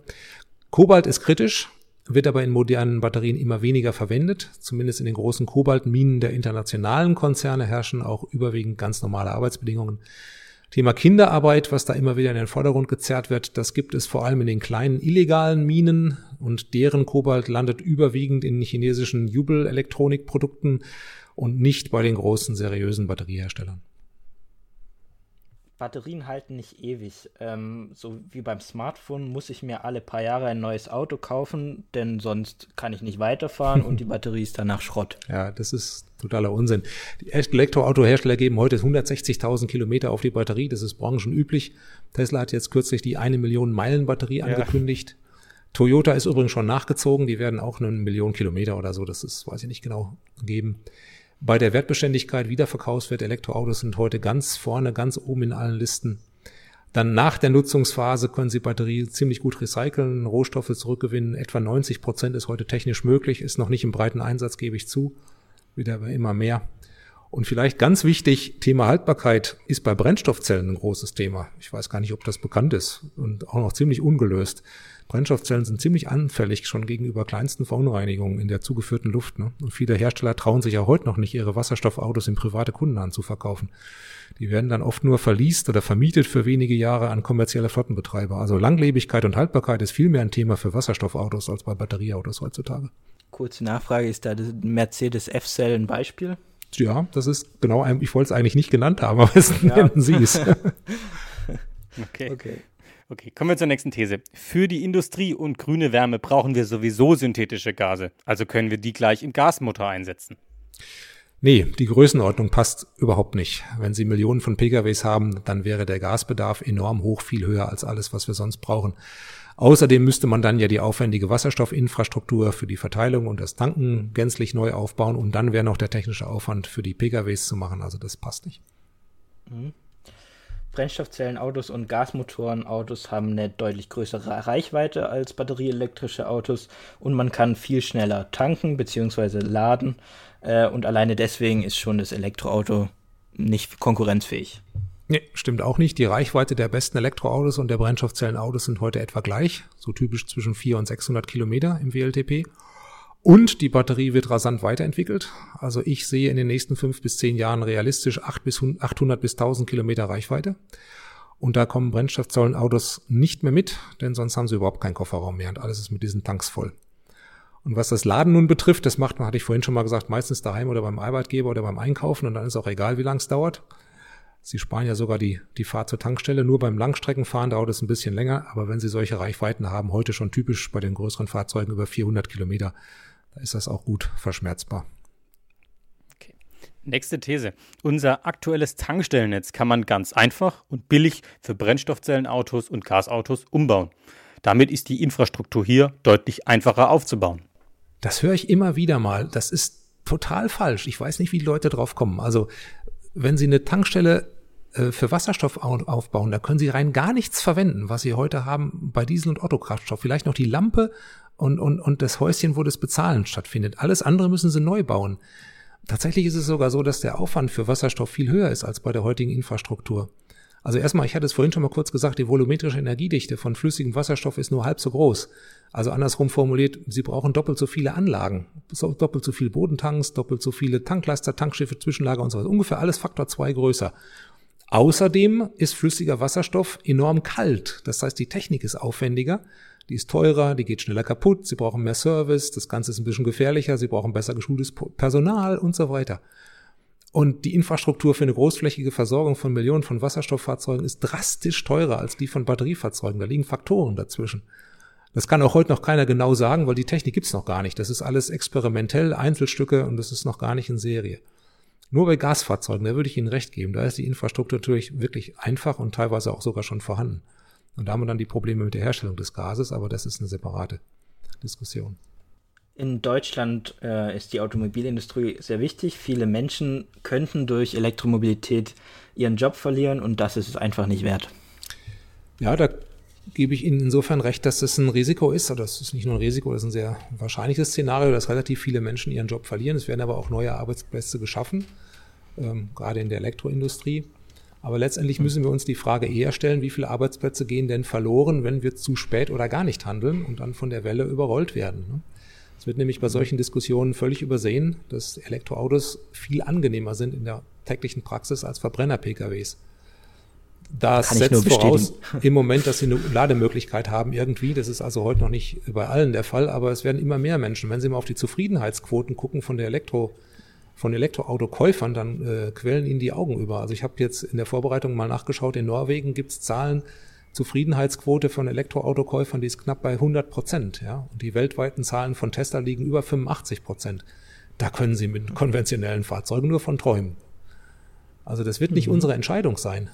Kobalt ist kritisch, wird aber in modernen Batterien immer weniger verwendet. Zumindest in den großen Kobaltminen der internationalen Konzerne herrschen auch überwiegend ganz normale Arbeitsbedingungen. Thema Kinderarbeit, was da immer wieder in den Vordergrund gezerrt wird, das gibt es vor allem in den kleinen illegalen Minen und deren Kobalt landet überwiegend in chinesischen Jubel-Elektronikprodukten und nicht bei den großen seriösen Batterieherstellern. Batterien halten nicht ewig. Ähm, so wie beim Smartphone muss ich mir alle paar Jahre ein neues Auto kaufen, denn sonst kann ich nicht weiterfahren und die Batterie ist danach Schrott. Ja, das ist totaler Unsinn. Die Elektroautohersteller geben heute 160.000 Kilometer auf die Batterie. Das ist branchenüblich. Tesla hat jetzt kürzlich die eine Million Meilen Batterie ja. angekündigt. Toyota ist übrigens schon nachgezogen. Die werden auch eine Million Kilometer oder so, das ist, weiß ich nicht genau, geben. Bei der Wertbeständigkeit, Wiederverkaufswert Elektroautos sind heute ganz vorne, ganz oben in allen Listen. Dann nach der Nutzungsphase können Sie Batterie ziemlich gut recyceln, Rohstoffe zurückgewinnen. Etwa 90 Prozent ist heute technisch möglich, ist noch nicht im breiten Einsatz, gebe ich zu. Wieder immer mehr. Und vielleicht ganz wichtig, Thema Haltbarkeit ist bei Brennstoffzellen ein großes Thema. Ich weiß gar nicht, ob das bekannt ist und auch noch ziemlich ungelöst. Brennstoffzellen sind ziemlich anfällig schon gegenüber kleinsten Verunreinigungen in der zugeführten Luft. Ne? Und viele Hersteller trauen sich ja heute noch nicht, ihre Wasserstoffautos in private Kunden anzuverkaufen. Die werden dann oft nur verliest oder vermietet für wenige Jahre an kommerzielle Flottenbetreiber. Also Langlebigkeit und Haltbarkeit ist viel mehr ein Thema für Wasserstoffautos als bei Batterieautos heutzutage. Kurze Nachfrage, ist da das Mercedes F-Cell ein Beispiel? Ja, das ist genau, ich wollte es eigentlich nicht genannt haben, aber es ja. nennen Sie es. okay. okay. Okay, kommen wir zur nächsten These. Für die Industrie und grüne Wärme brauchen wir sowieso synthetische Gase. Also können wir die gleich im Gasmotor einsetzen. Nee, die Größenordnung passt überhaupt nicht. Wenn Sie Millionen von PKWs haben, dann wäre der Gasbedarf enorm hoch, viel höher als alles, was wir sonst brauchen. Außerdem müsste man dann ja die aufwendige Wasserstoffinfrastruktur für die Verteilung und das Tanken gänzlich neu aufbauen und dann wäre noch der technische Aufwand für die PKWs zu machen. Also das passt nicht. Mhm. Brennstoffzellenautos und Gasmotorenautos haben eine deutlich größere Reichweite als batterieelektrische Autos und man kann viel schneller tanken bzw. laden. Äh, und alleine deswegen ist schon das Elektroauto nicht konkurrenzfähig. Nee, stimmt auch nicht. Die Reichweite der besten Elektroautos und der Brennstoffzellenautos sind heute etwa gleich, so typisch zwischen 400 und 600 Kilometer im WLTP. Und die Batterie wird rasant weiterentwickelt. Also ich sehe in den nächsten fünf bis zehn Jahren realistisch 800 bis 1000 Kilometer Reichweite. Und da kommen Brennstoffzellenautos nicht mehr mit, denn sonst haben sie überhaupt keinen Kofferraum mehr und alles ist mit diesen Tanks voll. Und was das Laden nun betrifft, das macht man, hatte ich vorhin schon mal gesagt, meistens daheim oder beim Arbeitgeber oder beim Einkaufen und dann ist auch egal, wie lang es dauert. Sie sparen ja sogar die, die Fahrt zur Tankstelle. Nur beim Langstreckenfahren dauert es ein bisschen länger, aber wenn Sie solche Reichweiten haben, heute schon typisch bei den größeren Fahrzeugen über 400 Kilometer, da ist das auch gut verschmerzbar. Okay. Nächste These. Unser aktuelles Tankstellennetz kann man ganz einfach und billig für Brennstoffzellenautos und Gasautos umbauen. Damit ist die Infrastruktur hier deutlich einfacher aufzubauen. Das höre ich immer wieder mal. Das ist total falsch. Ich weiß nicht, wie die Leute drauf kommen. Also, wenn Sie eine Tankstelle äh, für Wasserstoff aufbauen, da können Sie rein gar nichts verwenden, was Sie heute haben bei Diesel- und Autokraftstoff. Vielleicht noch die Lampe und, und, und das Häuschen, wo das Bezahlen stattfindet. Alles andere müssen sie neu bauen. Tatsächlich ist es sogar so, dass der Aufwand für Wasserstoff viel höher ist als bei der heutigen Infrastruktur. Also erstmal, ich hatte es vorhin schon mal kurz gesagt, die volumetrische Energiedichte von flüssigem Wasserstoff ist nur halb so groß. Also andersrum formuliert, Sie brauchen doppelt so viele Anlagen, doppelt so viele Bodentanks, doppelt so viele Tanklaster, Tankschiffe, Zwischenlager und so weiter. Ungefähr alles Faktor zwei größer. Außerdem ist flüssiger Wasserstoff enorm kalt. Das heißt, die Technik ist aufwendiger, die ist teurer, die geht schneller kaputt, Sie brauchen mehr Service, das Ganze ist ein bisschen gefährlicher, Sie brauchen besser geschultes Personal und so weiter. Und die Infrastruktur für eine großflächige Versorgung von Millionen von Wasserstofffahrzeugen ist drastisch teurer als die von Batteriefahrzeugen. Da liegen Faktoren dazwischen. Das kann auch heute noch keiner genau sagen, weil die Technik gibt's noch gar nicht. Das ist alles experimentell, Einzelstücke und das ist noch gar nicht in Serie. Nur bei Gasfahrzeugen, da würde ich Ihnen recht geben, da ist die Infrastruktur natürlich wirklich einfach und teilweise auch sogar schon vorhanden. Und da haben wir dann die Probleme mit der Herstellung des Gases, aber das ist eine separate Diskussion. In Deutschland äh, ist die Automobilindustrie sehr wichtig. Viele Menschen könnten durch Elektromobilität ihren Job verlieren und das ist es einfach nicht wert. Ja, da gebe ich Ihnen insofern recht, dass es ein Risiko ist, oder es ist nicht nur ein Risiko, das ist ein sehr wahrscheinliches Szenario, dass relativ viele Menschen ihren Job verlieren. Es werden aber auch neue Arbeitsplätze geschaffen, ähm, gerade in der Elektroindustrie. Aber letztendlich müssen wir uns die Frage eher stellen, wie viele Arbeitsplätze gehen denn verloren, wenn wir zu spät oder gar nicht handeln und dann von der Welle überrollt werden. Ne? Es wird nämlich bei solchen Diskussionen völlig übersehen, dass Elektroautos viel angenehmer sind in der täglichen Praxis als Verbrenner-PKWs. Das setzt voraus im Moment, dass sie eine Lademöglichkeit haben irgendwie. Das ist also heute noch nicht bei allen der Fall, aber es werden immer mehr Menschen. Wenn Sie mal auf die Zufriedenheitsquoten gucken von der Elektro, von Elektroautokäufern, dann äh, quellen ihnen die Augen über. Also ich habe jetzt in der Vorbereitung mal nachgeschaut, in Norwegen gibt es Zahlen, Zufriedenheitsquote von Elektroautokäufern, die ist knapp bei 100 Prozent. Ja? Und die weltweiten Zahlen von Tesla liegen über 85 Prozent. Da können Sie mit konventionellen Fahrzeugen nur von träumen. Also das wird nicht mhm. unsere Entscheidung sein.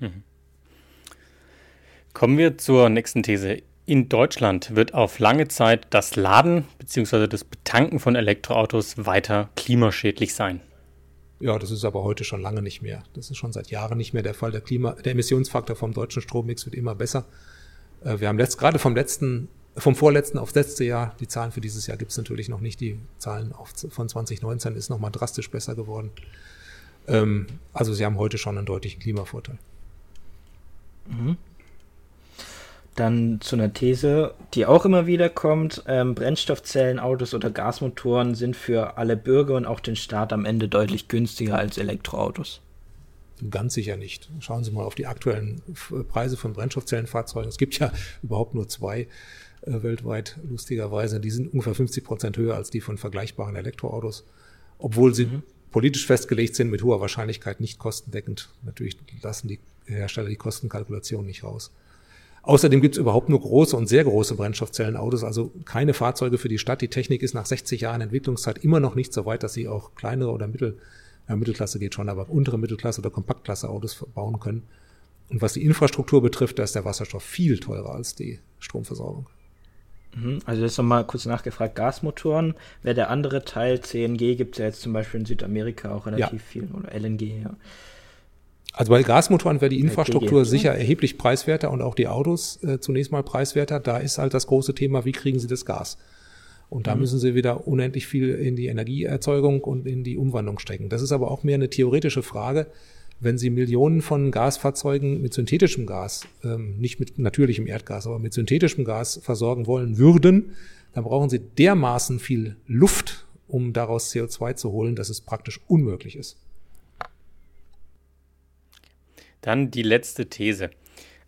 Mhm. Kommen wir zur nächsten These. In Deutschland wird auf lange Zeit das Laden bzw. das Betanken von Elektroautos weiter klimaschädlich sein. Ja, das ist aber heute schon lange nicht mehr. Das ist schon seit Jahren nicht mehr der Fall. Der Klima, der Emissionsfaktor vom deutschen Strommix wird immer besser. Äh, wir haben letzt, gerade vom letzten, vom vorletzten aufs letzte Jahr, die Zahlen für dieses Jahr gibt es natürlich noch nicht. Die Zahlen auf, von 2019 ist nochmal drastisch besser geworden. Ähm, also sie haben heute schon einen deutlichen Klimavorteil. Mhm. Dann zu einer These, die auch immer wieder kommt. Ähm, Brennstoffzellenautos oder Gasmotoren sind für alle Bürger und auch den Staat am Ende deutlich günstiger als Elektroautos. Ganz sicher nicht. Schauen Sie mal auf die aktuellen Preise von Brennstoffzellenfahrzeugen. Es gibt ja überhaupt nur zwei äh, weltweit, lustigerweise. Die sind ungefähr 50 Prozent höher als die von vergleichbaren Elektroautos, obwohl sie mhm. politisch festgelegt sind, mit hoher Wahrscheinlichkeit nicht kostendeckend. Natürlich lassen die Hersteller die Kostenkalkulation nicht raus. Außerdem gibt es überhaupt nur große und sehr große Brennstoffzellenautos, also keine Fahrzeuge für die Stadt. Die Technik ist nach 60 Jahren Entwicklungszeit immer noch nicht so weit, dass sie auch kleinere oder Mittel, ja, Mittelklasse geht schon, aber untere Mittelklasse oder Kompaktklasse Autos bauen können. Und was die Infrastruktur betrifft, da ist der Wasserstoff viel teurer als die Stromversorgung. Mhm, also jetzt nochmal kurz nachgefragt, Gasmotoren, wäre der andere Teil, CNG gibt es ja jetzt zum Beispiel in Südamerika auch relativ ja. viel, oder LNG, ja. Also bei Gasmotoren wäre die Infrastruktur sicher erheblich preiswerter und auch die Autos äh, zunächst mal preiswerter. Da ist halt das große Thema, wie kriegen sie das Gas? Und da mhm. müssen sie wieder unendlich viel in die Energieerzeugung und in die Umwandlung stecken. Das ist aber auch mehr eine theoretische Frage. Wenn Sie Millionen von Gasfahrzeugen mit synthetischem Gas, ähm, nicht mit natürlichem Erdgas, aber mit synthetischem Gas versorgen wollen würden, dann brauchen Sie dermaßen viel Luft, um daraus CO2 zu holen, dass es praktisch unmöglich ist. Dann die letzte These.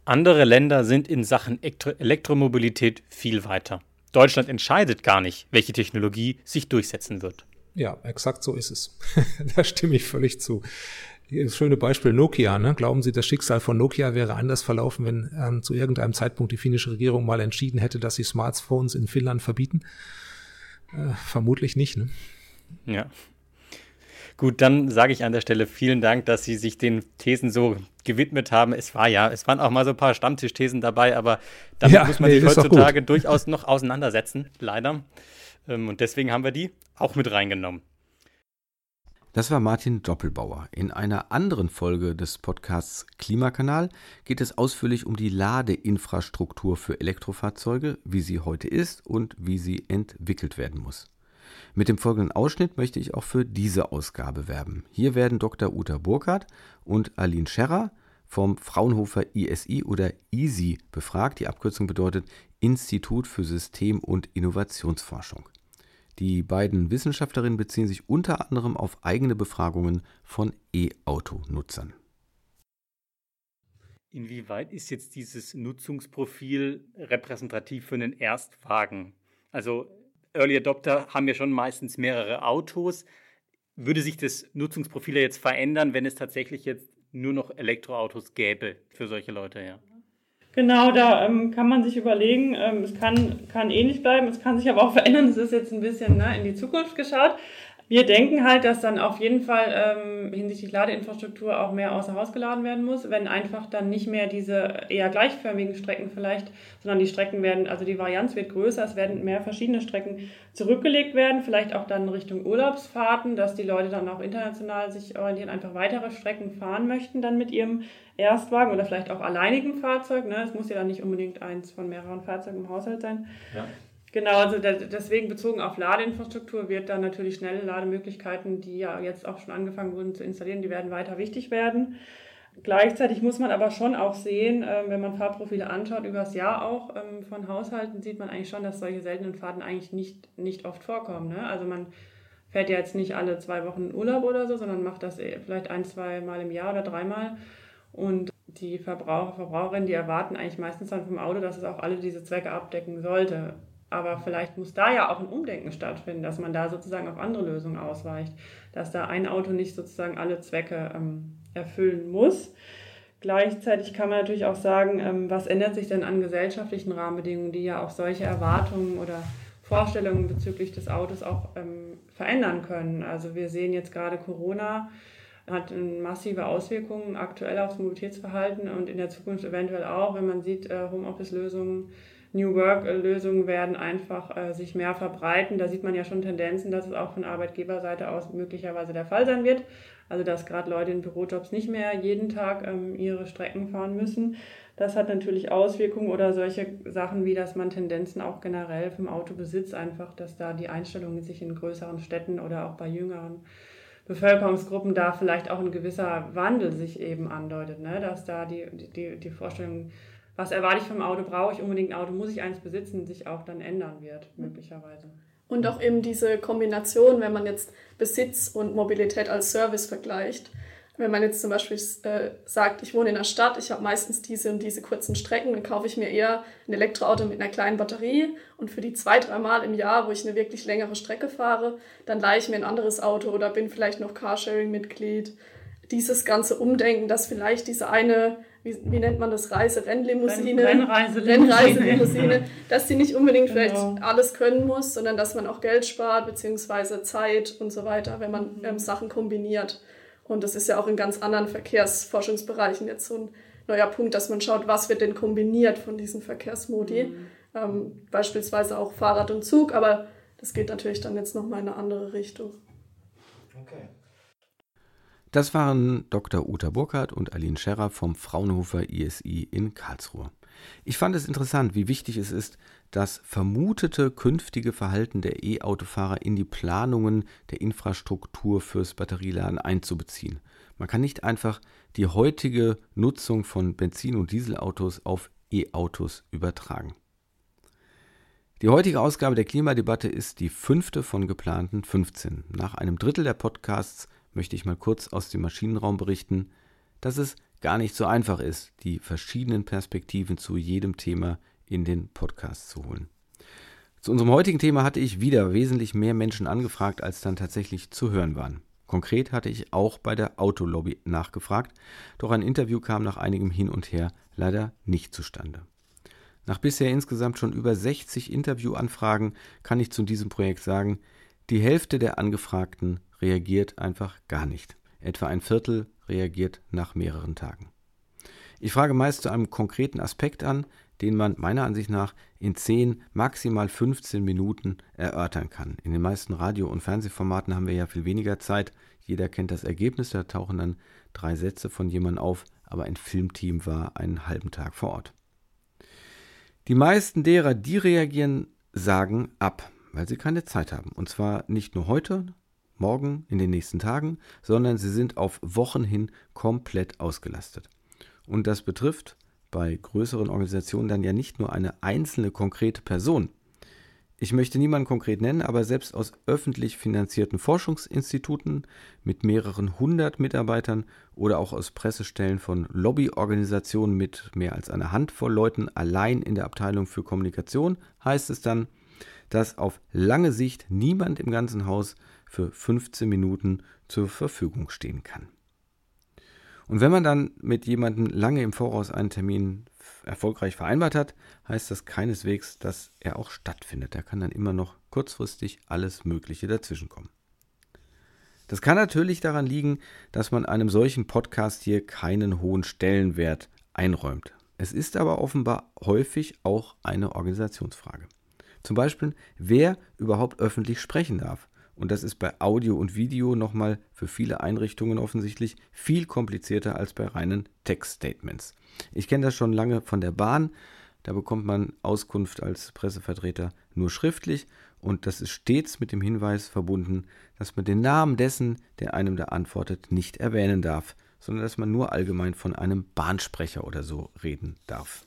Andere Länder sind in Sachen Elektromobilität viel weiter. Deutschland entscheidet gar nicht, welche Technologie sich durchsetzen wird. Ja, exakt so ist es. da stimme ich völlig zu. Das schöne Beispiel Nokia. Ne? Glauben Sie, das Schicksal von Nokia wäre anders verlaufen, wenn ähm, zu irgendeinem Zeitpunkt die finnische Regierung mal entschieden hätte, dass sie Smartphones in Finnland verbieten? Äh, vermutlich nicht. Ne? Ja. Gut, dann sage ich an der Stelle vielen Dank, dass Sie sich den Thesen so gewidmet haben. Es war ja, es waren auch mal so ein paar Stammtischthesen dabei, aber damit ja, muss man nee, sich heutzutage durchaus noch auseinandersetzen, leider. Ähm, und deswegen haben wir die auch mit reingenommen. Das war Martin Doppelbauer. In einer anderen Folge des Podcasts Klimakanal geht es ausführlich um die Ladeinfrastruktur für Elektrofahrzeuge, wie sie heute ist und wie sie entwickelt werden muss. Mit dem folgenden Ausschnitt möchte ich auch für diese Ausgabe werben. Hier werden Dr. Uta Burkhardt und Aline Scherrer vom Fraunhofer ISI oder ISI befragt. Die Abkürzung bedeutet Institut für System- und Innovationsforschung. Die beiden Wissenschaftlerinnen beziehen sich unter anderem auf eigene Befragungen von E-Auto-Nutzern. Inwieweit ist jetzt dieses Nutzungsprofil repräsentativ für einen Erstwagen? Also Early Adopter haben ja schon meistens mehrere Autos. Würde sich das Nutzungsprofil jetzt verändern, wenn es tatsächlich jetzt nur noch Elektroautos gäbe für solche Leute, ja? Genau, da ähm, kann man sich überlegen, ähm, es kann, kann ähnlich bleiben, es kann sich aber auch verändern. Es ist jetzt ein bisschen ne, in die Zukunft geschaut. Wir denken halt, dass dann auf jeden Fall ähm, hinsichtlich Ladeinfrastruktur auch mehr außer Haus geladen werden muss, wenn einfach dann nicht mehr diese eher gleichförmigen Strecken vielleicht, sondern die Strecken werden, also die Varianz wird größer, es werden mehr verschiedene Strecken zurückgelegt werden, vielleicht auch dann Richtung Urlaubsfahrten, dass die Leute dann auch international sich orientieren, einfach weitere Strecken fahren möchten dann mit ihrem Erstwagen oder vielleicht auch alleinigen Fahrzeug. Ne? Es muss ja dann nicht unbedingt eins von mehreren Fahrzeugen im Haushalt sein. Ja. Genau, also deswegen bezogen auf Ladeinfrastruktur wird dann natürlich schnelle Lademöglichkeiten, die ja jetzt auch schon angefangen wurden zu installieren, die werden weiter wichtig werden. Gleichzeitig muss man aber schon auch sehen, ähm, wenn man Fahrprofile anschaut, übers Jahr auch ähm, von Haushalten, sieht man eigentlich schon, dass solche seltenen Fahrten eigentlich nicht, nicht oft vorkommen. Ne? Also man fährt ja jetzt nicht alle zwei Wochen Urlaub oder so, sondern macht das vielleicht ein, zwei Mal im Jahr oder dreimal. Und die Verbraucher, Verbraucherinnen, die erwarten eigentlich meistens dann vom Auto, dass es auch alle diese Zwecke abdecken sollte. Aber vielleicht muss da ja auch ein Umdenken stattfinden, dass man da sozusagen auf andere Lösungen ausweicht, dass da ein Auto nicht sozusagen alle Zwecke ähm, erfüllen muss. Gleichzeitig kann man natürlich auch sagen, ähm, was ändert sich denn an gesellschaftlichen Rahmenbedingungen, die ja auch solche Erwartungen oder Vorstellungen bezüglich des Autos auch ähm, verändern können. Also wir sehen jetzt gerade Corona hat massive Auswirkungen aktuell aufs Mobilitätsverhalten und in der Zukunft eventuell auch, wenn man sieht, äh, Homeoffice-Lösungen New Work-Lösungen werden einfach äh, sich mehr verbreiten. Da sieht man ja schon Tendenzen, dass es auch von Arbeitgeberseite aus möglicherweise der Fall sein wird. Also dass gerade Leute in Bürojobs nicht mehr jeden Tag ähm, ihre Strecken fahren müssen. Das hat natürlich Auswirkungen oder solche Sachen wie, dass man Tendenzen auch generell vom Autobesitz einfach, dass da die Einstellungen sich in größeren Städten oder auch bei jüngeren Bevölkerungsgruppen da vielleicht auch ein gewisser Wandel sich eben andeutet, ne? dass da die, die, die Vorstellung was erwarte ich vom Auto, brauche ich unbedingt ein Auto, muss ich eins besitzen, sich auch dann ändern wird, möglicherweise. Und auch eben diese Kombination, wenn man jetzt Besitz und Mobilität als Service vergleicht. Wenn man jetzt zum Beispiel äh, sagt, ich wohne in der Stadt, ich habe meistens diese und diese kurzen Strecken, dann kaufe ich mir eher ein Elektroauto mit einer kleinen Batterie und für die zwei, drei Mal im Jahr, wo ich eine wirklich längere Strecke fahre, dann leihe ich mir ein anderes Auto oder bin vielleicht noch Carsharing-Mitglied. Dieses ganze Umdenken, dass vielleicht diese eine wie, wie nennt man das, Reise, Rennlimousine, Rennreiselimousine, Rennreiselimousine, dass sie nicht unbedingt genau. vielleicht alles können muss, sondern dass man auch Geld spart, beziehungsweise Zeit und so weiter, wenn man mhm. ähm, Sachen kombiniert. Und das ist ja auch in ganz anderen Verkehrsforschungsbereichen jetzt so ein neuer Punkt, dass man schaut, was wird denn kombiniert von diesen Verkehrsmodi. Mhm. Ähm, beispielsweise auch Fahrrad und Zug, aber das geht natürlich dann jetzt nochmal in eine andere Richtung. Okay. Das waren Dr. Uta Burkhardt und Aline Scherrer vom Fraunhofer ISI in Karlsruhe. Ich fand es interessant, wie wichtig es ist, das vermutete künftige Verhalten der E-Autofahrer in die Planungen der Infrastruktur fürs Batterieladen einzubeziehen. Man kann nicht einfach die heutige Nutzung von Benzin- und Dieselautos auf E-Autos übertragen. Die heutige Ausgabe der Klimadebatte ist die fünfte von geplanten 15. Nach einem Drittel der Podcasts möchte ich mal kurz aus dem Maschinenraum berichten, dass es gar nicht so einfach ist, die verschiedenen Perspektiven zu jedem Thema in den Podcast zu holen. Zu unserem heutigen Thema hatte ich wieder wesentlich mehr Menschen angefragt, als dann tatsächlich zu hören waren. Konkret hatte ich auch bei der Autolobby nachgefragt, doch ein Interview kam nach einigem Hin und Her leider nicht zustande. Nach bisher insgesamt schon über 60 Interviewanfragen kann ich zu diesem Projekt sagen, die Hälfte der Angefragten reagiert einfach gar nicht. Etwa ein Viertel reagiert nach mehreren Tagen. Ich frage meist zu einem konkreten Aspekt an, den man meiner Ansicht nach in 10, maximal 15 Minuten erörtern kann. In den meisten Radio- und Fernsehformaten haben wir ja viel weniger Zeit. Jeder kennt das Ergebnis, da tauchen dann drei Sätze von jemandem auf, aber ein Filmteam war einen halben Tag vor Ort. Die meisten derer, die reagieren, sagen ab, weil sie keine Zeit haben. Und zwar nicht nur heute, morgen, in den nächsten Tagen, sondern sie sind auf Wochen hin komplett ausgelastet. Und das betrifft bei größeren Organisationen dann ja nicht nur eine einzelne konkrete Person. Ich möchte niemanden konkret nennen, aber selbst aus öffentlich finanzierten Forschungsinstituten mit mehreren hundert Mitarbeitern oder auch aus Pressestellen von Lobbyorganisationen mit mehr als einer Handvoll Leuten allein in der Abteilung für Kommunikation heißt es dann, dass auf lange Sicht niemand im ganzen Haus für 15 Minuten zur Verfügung stehen kann. Und wenn man dann mit jemandem lange im Voraus einen Termin erfolgreich vereinbart hat, heißt das keineswegs, dass er auch stattfindet. Da kann dann immer noch kurzfristig alles Mögliche dazwischenkommen. Das kann natürlich daran liegen, dass man einem solchen Podcast hier keinen hohen Stellenwert einräumt. Es ist aber offenbar häufig auch eine Organisationsfrage. Zum Beispiel, wer überhaupt öffentlich sprechen darf. Und das ist bei Audio und Video nochmal für viele Einrichtungen offensichtlich viel komplizierter als bei reinen Textstatements. Ich kenne das schon lange von der Bahn. Da bekommt man Auskunft als Pressevertreter nur schriftlich und das ist stets mit dem Hinweis verbunden, dass man den Namen dessen, der einem da antwortet, nicht erwähnen darf, sondern dass man nur allgemein von einem Bahnsprecher oder so reden darf.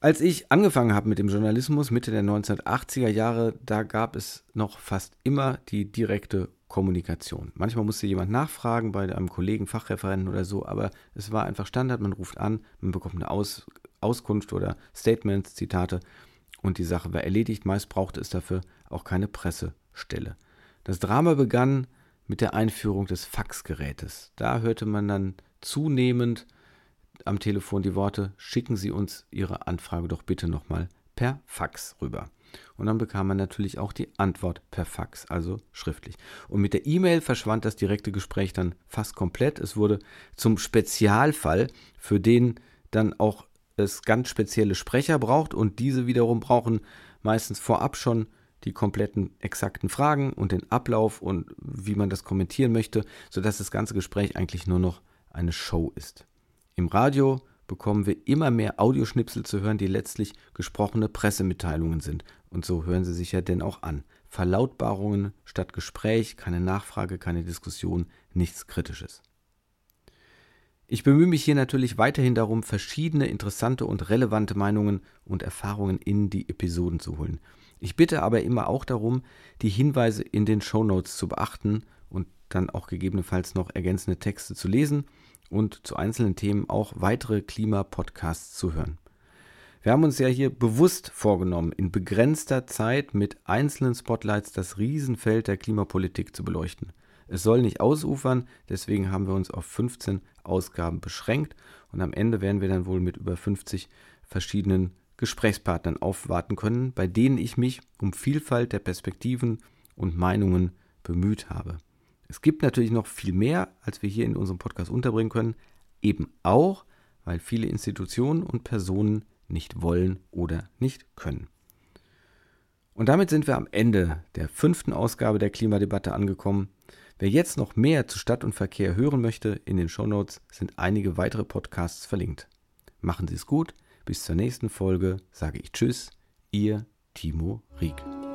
Als ich angefangen habe mit dem Journalismus Mitte der 1980er Jahre, da gab es noch fast immer die direkte Kommunikation. Manchmal musste jemand nachfragen bei einem Kollegen, Fachreferenten oder so, aber es war einfach Standard, man ruft an, man bekommt eine Aus Auskunft oder Statements, Zitate und die Sache war erledigt. Meist brauchte es dafür auch keine Pressestelle. Das Drama begann mit der Einführung des Faxgerätes. Da hörte man dann zunehmend am Telefon die Worte, schicken Sie uns Ihre Anfrage doch bitte nochmal per Fax rüber. Und dann bekam man natürlich auch die Antwort per Fax, also schriftlich. Und mit der E-Mail verschwand das direkte Gespräch dann fast komplett. Es wurde zum Spezialfall, für den dann auch es ganz spezielle Sprecher braucht und diese wiederum brauchen meistens vorab schon die kompletten exakten Fragen und den Ablauf und wie man das kommentieren möchte, sodass das ganze Gespräch eigentlich nur noch eine Show ist. Im Radio bekommen wir immer mehr Audioschnipsel zu hören, die letztlich gesprochene Pressemitteilungen sind. Und so hören sie sich ja denn auch an. Verlautbarungen statt Gespräch, keine Nachfrage, keine Diskussion, nichts Kritisches. Ich bemühe mich hier natürlich weiterhin darum, verschiedene interessante und relevante Meinungen und Erfahrungen in die Episoden zu holen. Ich bitte aber immer auch darum, die Hinweise in den Show Notes zu beachten und dann auch gegebenenfalls noch ergänzende Texte zu lesen und zu einzelnen Themen auch weitere Klimapodcasts zu hören. Wir haben uns ja hier bewusst vorgenommen, in begrenzter Zeit mit einzelnen Spotlights das Riesenfeld der Klimapolitik zu beleuchten. Es soll nicht ausufern, deswegen haben wir uns auf 15 Ausgaben beschränkt und am Ende werden wir dann wohl mit über 50 verschiedenen Gesprächspartnern aufwarten können, bei denen ich mich um Vielfalt der Perspektiven und Meinungen bemüht habe. Es gibt natürlich noch viel mehr, als wir hier in unserem Podcast unterbringen können, eben auch, weil viele Institutionen und Personen nicht wollen oder nicht können. Und damit sind wir am Ende der fünften Ausgabe der Klimadebatte angekommen. Wer jetzt noch mehr zu Stadt und Verkehr hören möchte, in den Shownotes sind einige weitere Podcasts verlinkt. Machen Sie es gut, bis zur nächsten Folge sage ich Tschüss, Ihr Timo Rieck.